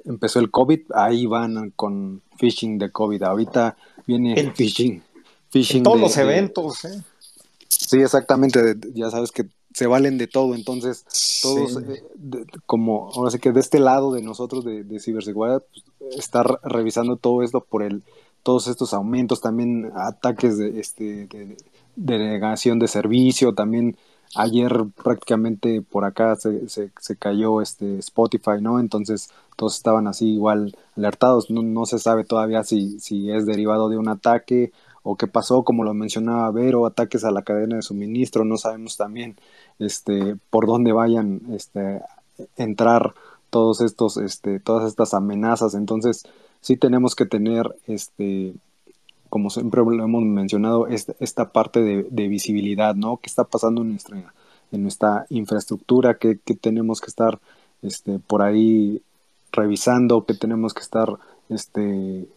empezó el COVID, ahí van con phishing de COVID. Ahorita viene el phishing. phishing en todos los eventos, ¿eh? Sí, exactamente. Ya sabes que se valen de todo. Entonces, todos, eh, como ahora sí que de este lado de nosotros de, ciberseguridad, pues, estar revisando todo esto por el todos estos aumentos, también ataques de, este, de, de negación de servicio, también ayer prácticamente por acá se, se, se, cayó este Spotify, ¿no? Entonces todos estaban así igual alertados, no, no se sabe todavía si, si es derivado de un ataque o qué pasó, como lo mencionaba Vero, ataques a la cadena de suministro, no sabemos también este por dónde vayan este entrar todos estos este todas estas amenazas, entonces sí tenemos que tener este como siempre lo hemos mencionado, esta, esta parte de, visibilidad, ¿no? ¿Qué está pasando en nuestra, en nuestra infraestructura? ¿Qué, tenemos que estar este, por ahí revisando? ¿Qué tenemos que estar este,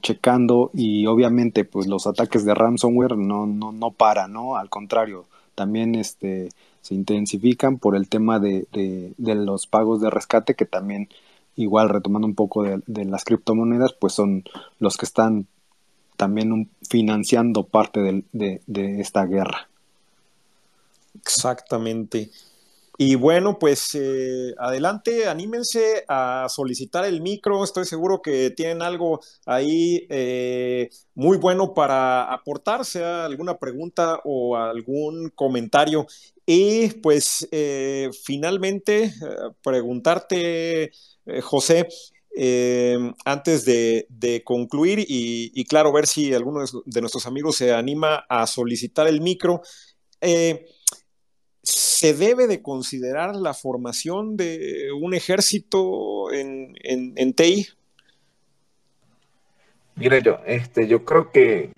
checando? Y obviamente, pues los ataques de ransomware no, no, no paran, ¿no? Al contrario, también este, se intensifican por el tema de, de, los pagos de rescate, que también igual retomando un poco de, de, las criptomonedas, pues son los que están también financiando parte de, esta guerra. Exactamente. Y bueno, pues eh, adelante, anímense a solicitar el micro. Estoy seguro que tienen algo ahí eh, muy bueno para aportar, sea alguna pregunta o algún comentario. Y pues eh, finalmente, preguntarte, José, eh, antes de, concluir y, claro, ver si alguno de, nuestros amigos se anima a solicitar el micro, eh, ¿se debe de considerar la formación de un ejército en, en, TI? Mire, yo, este, yo creo que,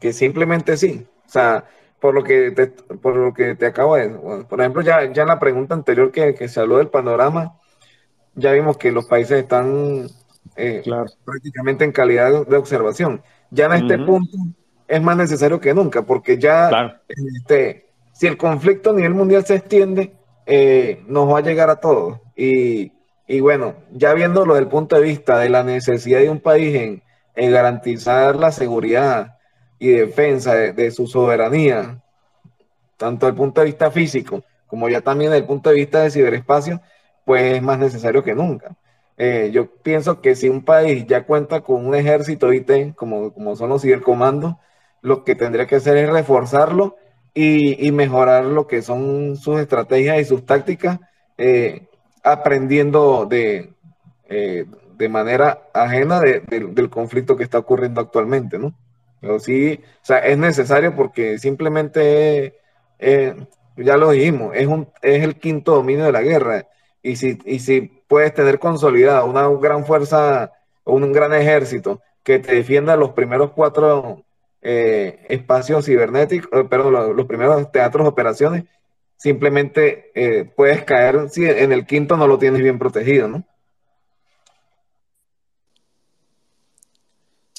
que simplemente sí. O sea, por lo que te, por lo que te acabo de... por ejemplo, ya, ya en la pregunta anterior que, que se habló del panorama, ya vimos que los países están eh, prácticamente en calidad de observación. Ya en este punto es más necesario que nunca, porque ya este, si el conflicto a nivel mundial se extiende, eh, nos va a llegar a todos. Y, bueno, ya viéndolo desde el punto de vista de la necesidad de un país en, garantizar la seguridad y defensa de, de, su soberanía, tanto desde el punto de vista físico como ya también desde el punto de vista de ciberespacio, pues es más necesario que nunca. Eh, yo pienso que si un país ya cuenta con un ejército IT, como, como son los cibercomandos, lo que tendría que hacer es reforzarlo y, mejorar lo que son sus estrategias y sus tácticas, eh, aprendiendo de, eh, de manera ajena del conflicto que está ocurriendo actualmente, ¿no? Pero sí, o sea, es necesario porque simplemente, ya lo dijimos, es, un, es el quinto dominio de la guerra y si, y si puedes tener consolidada una gran fuerza o un gran ejército que te defienda los primeros cuatro eh, espacios cibernéticos, eh, perdón, los, primeros teatros de operaciones, simplemente eh, puedes caer si en el quinto no lo tienes bien protegido, ¿no?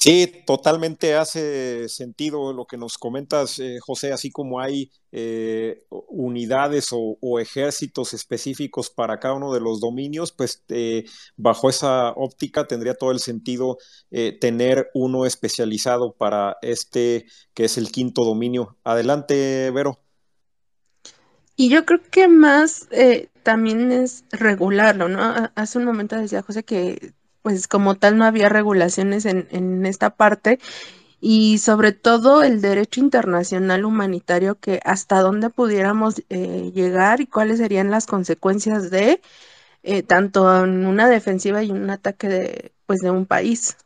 Sí, totalmente hace sentido lo que nos comentas, eh, José, así como hay eh, unidades o, ejércitos específicos para cada uno de los dominios, pues eh, bajo esa óptica tendría todo el sentido tener uno especializado para este que es el quinto dominio. Adelante, Vero. Y yo creo que más también es regularlo, ¿no? Hace un momento decía José que pues como tal no había regulaciones en, esta parte y sobre todo el derecho internacional humanitario que hasta dónde pudiéramos eh, llegar y cuáles serían las consecuencias de eh, tanto en una defensiva y un ataque de pues de un país.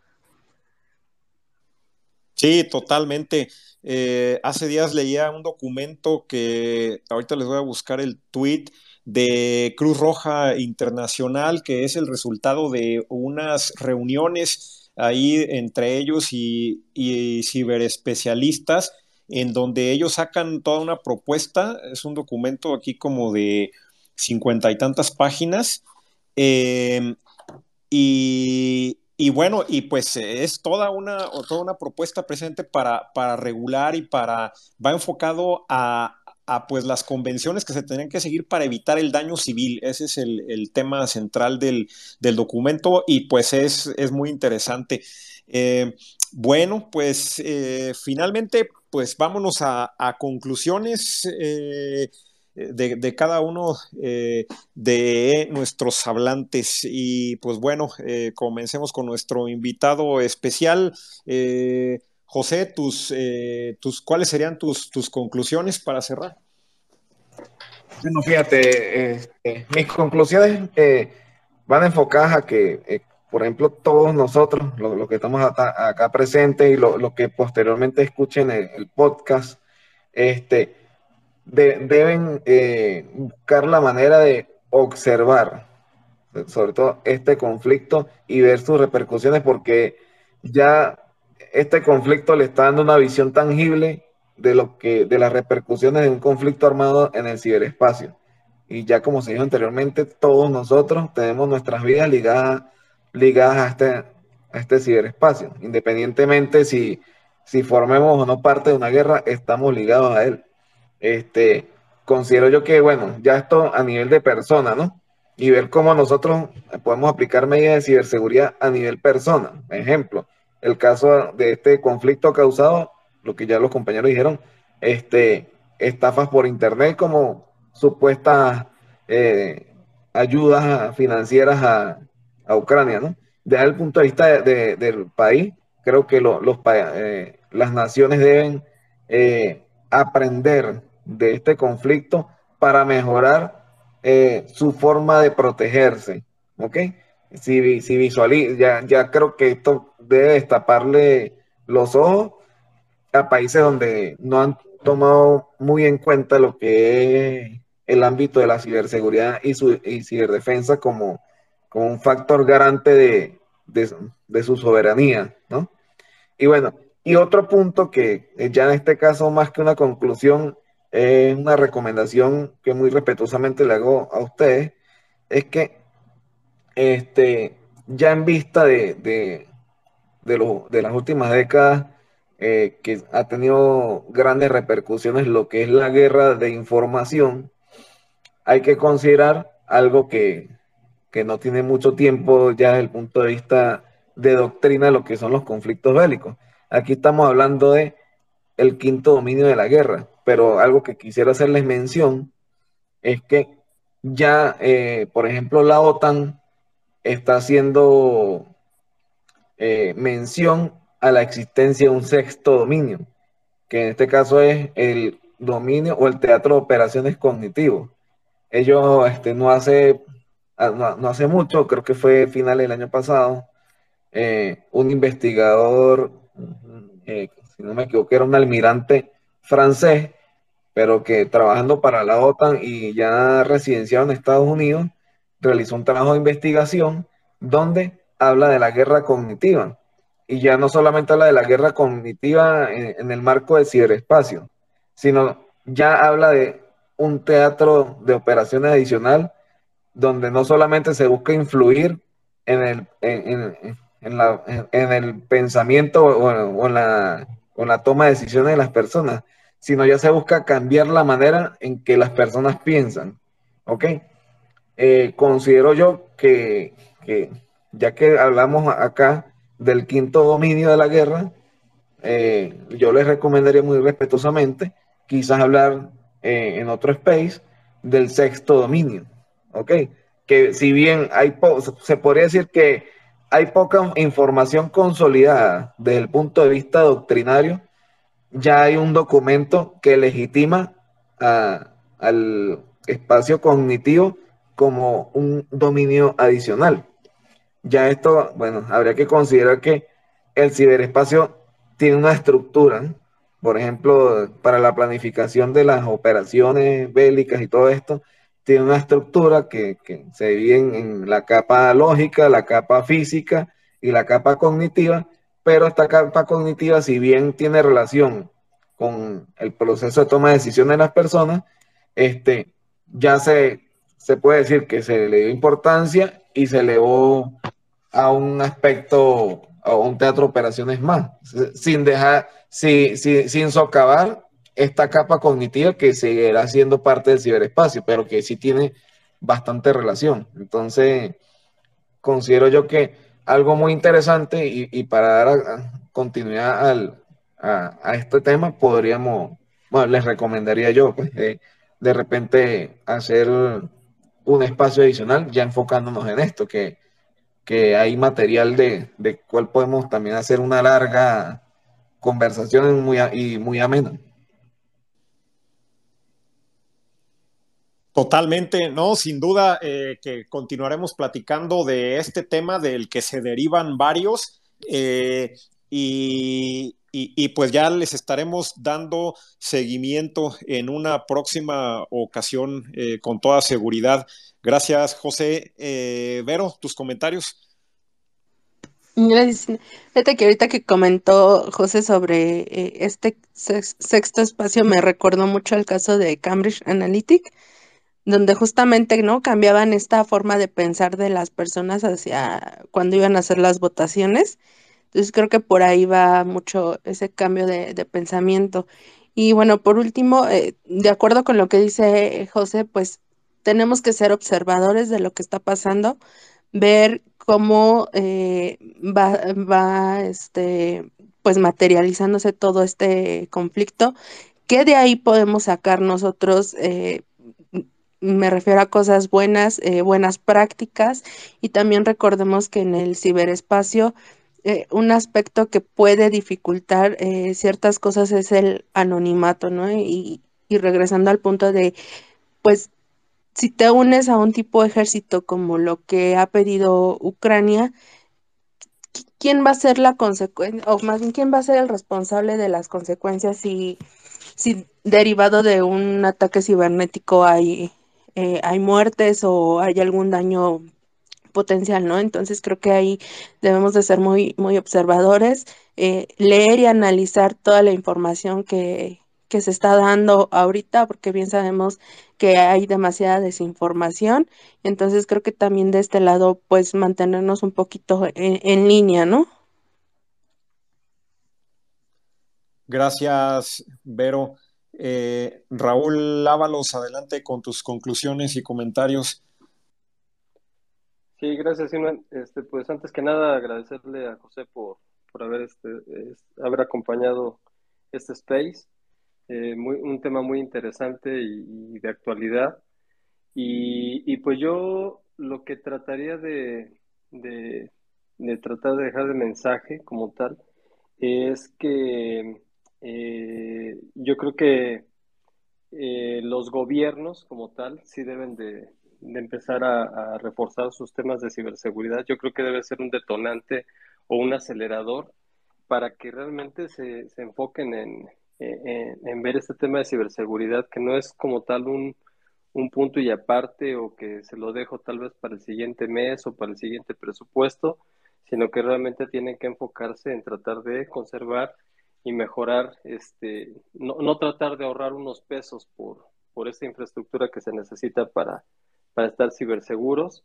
Sí, totalmente. Eh, hace días leía un documento que ahorita les voy a buscar el tweet de Cruz Roja Internacional, que es el resultado de unas reuniones ahí entre ellos y, ciberespecialistas, en donde ellos sacan toda una propuesta, es un documento aquí como de cincuenta y tantas páginas, em, y, bueno, y pues es toda una, toda una propuesta presente para, para regular y para, va enfocado a, pues las convenciones que se tendrían que seguir para evitar el daño civil. Ese es el, tema central del, documento y pues es, es muy interesante. Eh, bueno, pues eh, finalmente, pues vámonos a, conclusiones. Eh, de, cada uno de nuestros hablantes. Y pues bueno, comencemos con nuestro invitado especial. José, tus, tus, ¿cuáles serían tus, tus conclusiones para cerrar? Bueno, fíjate, este, mis conclusiones eh, van enfocadas a que, eh, por ejemplo, todos nosotros, los que estamos acá, presentes y los que posteriormente escuchen el, podcast, este, deben eh, buscar la manera de observar, sobre todo este conflicto y ver sus repercusiones, porque ya este conflicto le está dando una visión tangible de lo que de las repercusiones de un conflicto armado en el ciberespacio. Y ya como se dijo anteriormente, todos nosotros tenemos nuestras vidas ligadas, ligadas a, este, este ciberespacio. Independientemente si, si formemos o no parte de una guerra, estamos ligados a él. Este, considero yo que, bueno, ya esto a nivel de persona, ¿no? Y ver cómo nosotros podemos aplicar medidas de ciberseguridad a nivel persona. Ejemplo, el caso de este conflicto causado lo que ya los compañeros dijeron, este, estafas por internet como supuestas eh, ayudas financieras a, Ucrania, ¿no? Desde el punto de vista del país, creo que los, eh, las naciones deben eh, aprender de este conflicto para mejorar su forma de protegerse, ¿ok? Si, si visualiza, ya, ya creo que esto debe destaparle los ojos a países donde no han tomado muy en cuenta lo que es el ámbito de la ciberseguridad y, su, ciberdefensa como, como un factor garante de, su soberanía, ¿no? Y bueno, y otro punto que ya en este caso más que una conclusión, es una recomendación que muy respetuosamente le hago a ustedes, es que este, ya en vista de, de, de las últimas décadas, eh, que ha tenido grandes repercusiones lo que es la guerra de información, hay que considerar algo que, no tiene mucho tiempo ya desde el punto de vista de doctrina, lo que son los conflictos bélicos. Aquí estamos hablando de el quinto dominio de la guerra, pero algo que quisiera hacerles mención es que ya, eh, por ejemplo, la OTAN está haciendo eh, mención a la existencia de un sexto dominio, que en este caso es el dominio o el teatro de operaciones cognitivos. Ellos este, no, hace, ah, no, hace mucho, creo que fue final del año pasado, eh, un investigador, eh, si no me equivoco, era un almirante francés, pero que trabajando para la OTAN y ya residenciado en Estados Unidos, realizó un trabajo de investigación donde habla de la guerra cognitiva y ya no solamente habla de la guerra cognitiva en, el marco del ciberespacio, sino ya habla de un teatro de operaciones adicional donde no solamente se busca influir en el, en, el pensamiento o, en la, la toma de decisiones de las personas, sino ya se busca cambiar la manera en que las personas piensan. ¿Ok? Eh, considero yo que, ya que hablamos acá del quinto dominio de la guerra, eh, yo les recomendaría muy respetuosamente quizás hablar eh, en otro space del sexto dominio, ¿ok? Que si bien hay, se podría decir que hay poca información consolidada desde el punto de vista doctrinario, ya hay un documento que legitima al espacio cognitivo como un dominio adicional. Ya esto, bueno, habría que considerar que el ciberespacio tiene una estructura, por ejemplo, para la planificación de las operaciones bélicas y todo esto, tiene una estructura que, se divide en, la capa lógica, la capa física y la capa cognitiva, pero esta capa cognitiva, si bien tiene relación con el proceso de toma de decisiones de las personas, este, ya se, se puede decir que se le dio importancia y se elevó a un aspecto, a un teatro de operaciones más, sin dejar, sin socavar esta capa cognitiva que seguirá siendo parte del ciberespacio, pero que sí tiene bastante relación. Entonces, considero yo que algo muy interesante y, para dar continuidad al, a, este tema, podríamos, bueno, les recomendaría yo, pues, de repente hacer un espacio adicional ya enfocándonos en esto, que, que hay material de, de cual podemos también hacer una larga conversación muy, y muy amena. Totalmente, no, sin duda eh, que continuaremos platicando de este tema del que se derivan varios eh, y, y, pues ya les estaremos dando seguimiento en una próxima ocasión eh, con toda seguridad. Gracias, José. Vero, tus comentarios. Gracias. Fíjate que ahorita que comentó José sobre este sexto espacio me recordó mucho el caso de Cambridge Analytic donde justamente no cambiaban esta forma de pensar de las personas hacia cuando iban a hacer las votaciones. Entonces creo que por ahí va mucho ese cambio de, pensamiento. Y bueno, por último, eh, de acuerdo con lo que dice José, pues tenemos que ser observadores de lo que está pasando, ver cómo eh, va, va este, pues materializándose todo este conflicto, qué de ahí podemos sacar nosotros eh, me refiero a cosas buenas, eh, buenas prácticas y también recordemos que en el ciberespacio eh, un aspecto que puede dificultar ciertas cosas es el anonimato, ¿no? Y, y, regresando al punto de, pues, si te unes a un tipo de ejército como lo que ha pedido Ucrania, ¿quién va a ser la consecuencia, o más bien quién va a ser el responsable de las consecuencias si, si derivado de un ataque cibernético hay eh, hay muertes o hay algún daño potencial, ¿no? Entonces creo que ahí debemos de ser muy, muy observadores, eh, leer y analizar toda la información que, que se está dando ahorita, porque bien sabemos que hay demasiada desinformación. Entonces creo que también de este lado, pues mantenernos un poquito en, en línea, ¿no? Gracias, Vero. Eh, Raúl Lávalos, adelante con tus conclusiones y comentarios. Sí, gracias, Simón. Este, pues antes que nada agradecerle a José por, por haber, este, haber acompañado este space. Eh, muy, un tema muy interesante y, de actualidad. Y, pues yo lo que trataría de, de, de tratar de dejar de mensaje como tal es que eh, yo creo que eh, los gobiernos como tal sí deben de, empezar a, reforzar sus temas de ciberseguridad. Yo creo que debe ser un detonante o un acelerador para que realmente se, enfoquen en, en, ver este tema de ciberseguridad, que no es como tal un, un punto y aparte o que se lo dejo tal vez para el siguiente mes o para el siguiente presupuesto, sino que realmente tienen que enfocarse en tratar de conservar y mejorar, este, no, no, tratar de ahorrar unos pesos por, por esta infraestructura que se necesita para, para estar ciberseguros.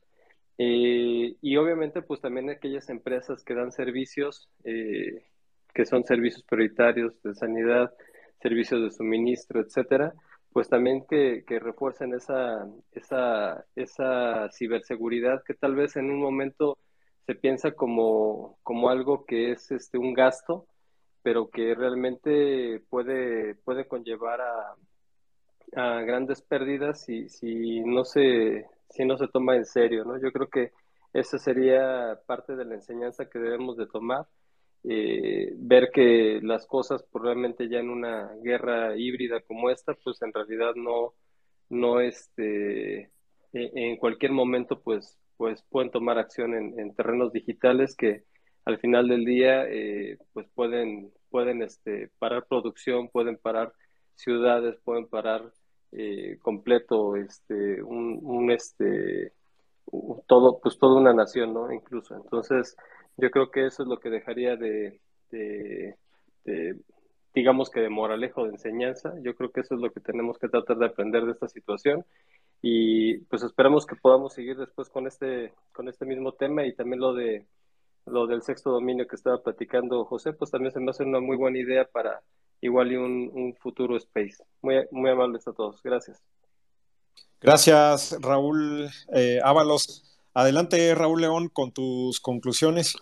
Eh, y obviamente, pues también aquellas empresas que dan servicios, eh, que son servicios prioritarios de sanidad, servicios de suministro, etcétera, pues también que, que refuercen esa, esa, esa ciberseguridad que tal vez en un momento se piensa como, como algo que es este, un gasto, pero que realmente puede, puede conllevar a, a grandes pérdidas si, si, no se, si no se toma en serio, ¿no? Yo creo que esa sería parte de la enseñanza que debemos de tomar, eh, ver que las cosas probablemente pues, ya en una guerra híbrida como esta, pues en realidad no, no este, e, en cualquier momento pues, pues pueden tomar acción en, en terrenos digitales que al final del día eh, pues pueden pueden este, parar producción, pueden parar ciudades, pueden parar eh, completo este, un, este, todo, pues toda una nación, ¿no? Incluso. Entonces, yo creo que eso es lo que dejaría de, digamos que de moralejo, de enseñanza. Yo creo que eso es lo que tenemos que tratar de aprender de esta situación. Y pues esperamos que podamos seguir después con este, con este mismo tema y también lo de lo del sexto dominio que estaba platicando José, pues también se me hace una muy buena idea para igual y un, futuro space. Muy, muy amables a todos. Gracias. Gracias, Raúl eh, Ábalos. Adelante, Raúl León, con tus conclusiones.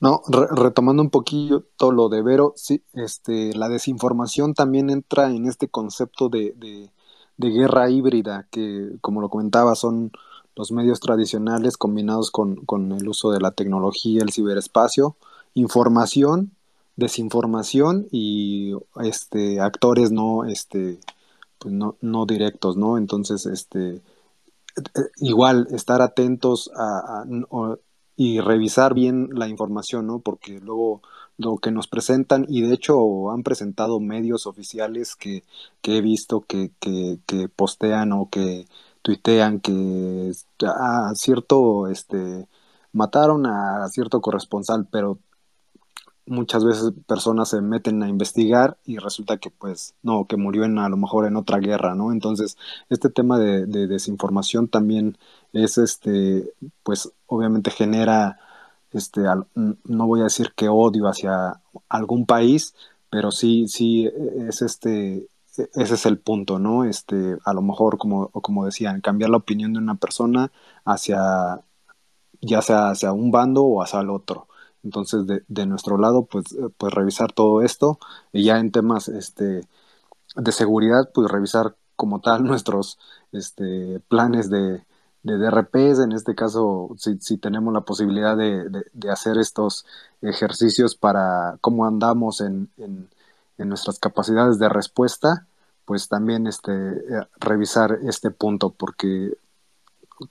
No, retomando un poquillo todo lo de Vero, sí, este, la desinformación también entra en este concepto de, de, guerra híbrida, que como lo comentaba, son los medios tradicionales combinados con, con, el uso de la tecnología, el ciberespacio, información, desinformación y este, actores no, este, pues no, no directos, ¿no? Entonces, este, igual estar atentos a, y revisar bien la información, ¿no? Porque luego lo que nos presentan, y de hecho han presentado medios oficiales que, que he visto que, que, que, postean o que tuitean que a cierto, este, mataron a cierto corresponsal, pero muchas veces personas se meten a investigar y resulta que pues no, que murió en a lo mejor en otra guerra, ¿no? Entonces, este tema de, desinformación también es este, pues obviamente genera, este, no voy a decir que odio hacia algún país, pero sí, sí es este, ese es el punto, ¿no? Este, a lo mejor, como, como decían, cambiar la opinión de una persona hacia, ya sea hacia un bando o hacia el otro. Entonces, de, de nuestro lado, pues, eh, pues revisar todo esto y ya en temas este, de seguridad, pues revisar como tal nuestros este, planes de, de DRPs, en este caso, si, si tenemos la posibilidad de, de, hacer estos ejercicios para cómo andamos en, en, en, nuestras capacidades de respuesta, pues también este, eh, revisar este punto, porque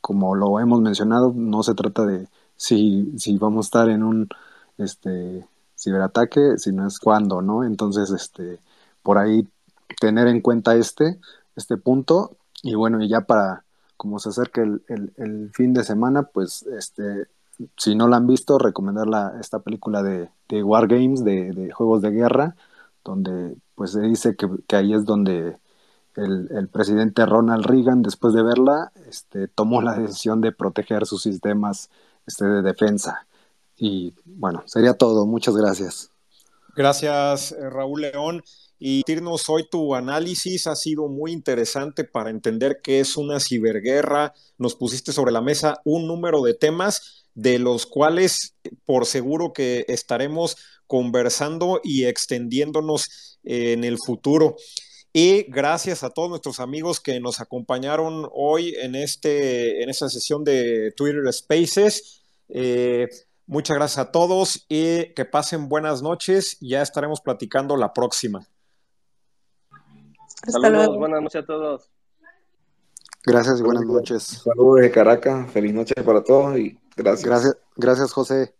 como lo hemos mencionado, no se trata de si, si vamos a estar en un este ciberataque, sino es cuándo, ¿no? Entonces, este, por ahí tener en cuenta este, este punto, y bueno, y ya para, como se acerca el, fin de semana, pues este, si no la han visto, recomendar esta película de, de War Games, de, juegos de guerra, donde pues se dice que, que ahí es donde el, el, presidente Ronald Reagan, después de verla, este, tomó la decisión de proteger sus sistemas este, de defensa. Y bueno, sería todo. Muchas gracias. Gracias, eh, Raúl León. Y irnos hoy tu análisis ha sido muy interesante para entender qué es una ciberguerra. Nos pusiste sobre la mesa un número de temas de los cuales por seguro que estaremos conversando y extendiéndonos en el futuro. Y gracias a todos nuestros amigos que nos acompañaron hoy en, este, en esta sesión de Twitter Spaces. Eh, muchas gracias a todos y que pasen buenas noches. Ya estaremos platicando la próxima. Saludos, buenas noches a todos. Gracias y buenas noches. Saludos de Caracas, feliz noche para todos y gracias. Gracias, gracias José.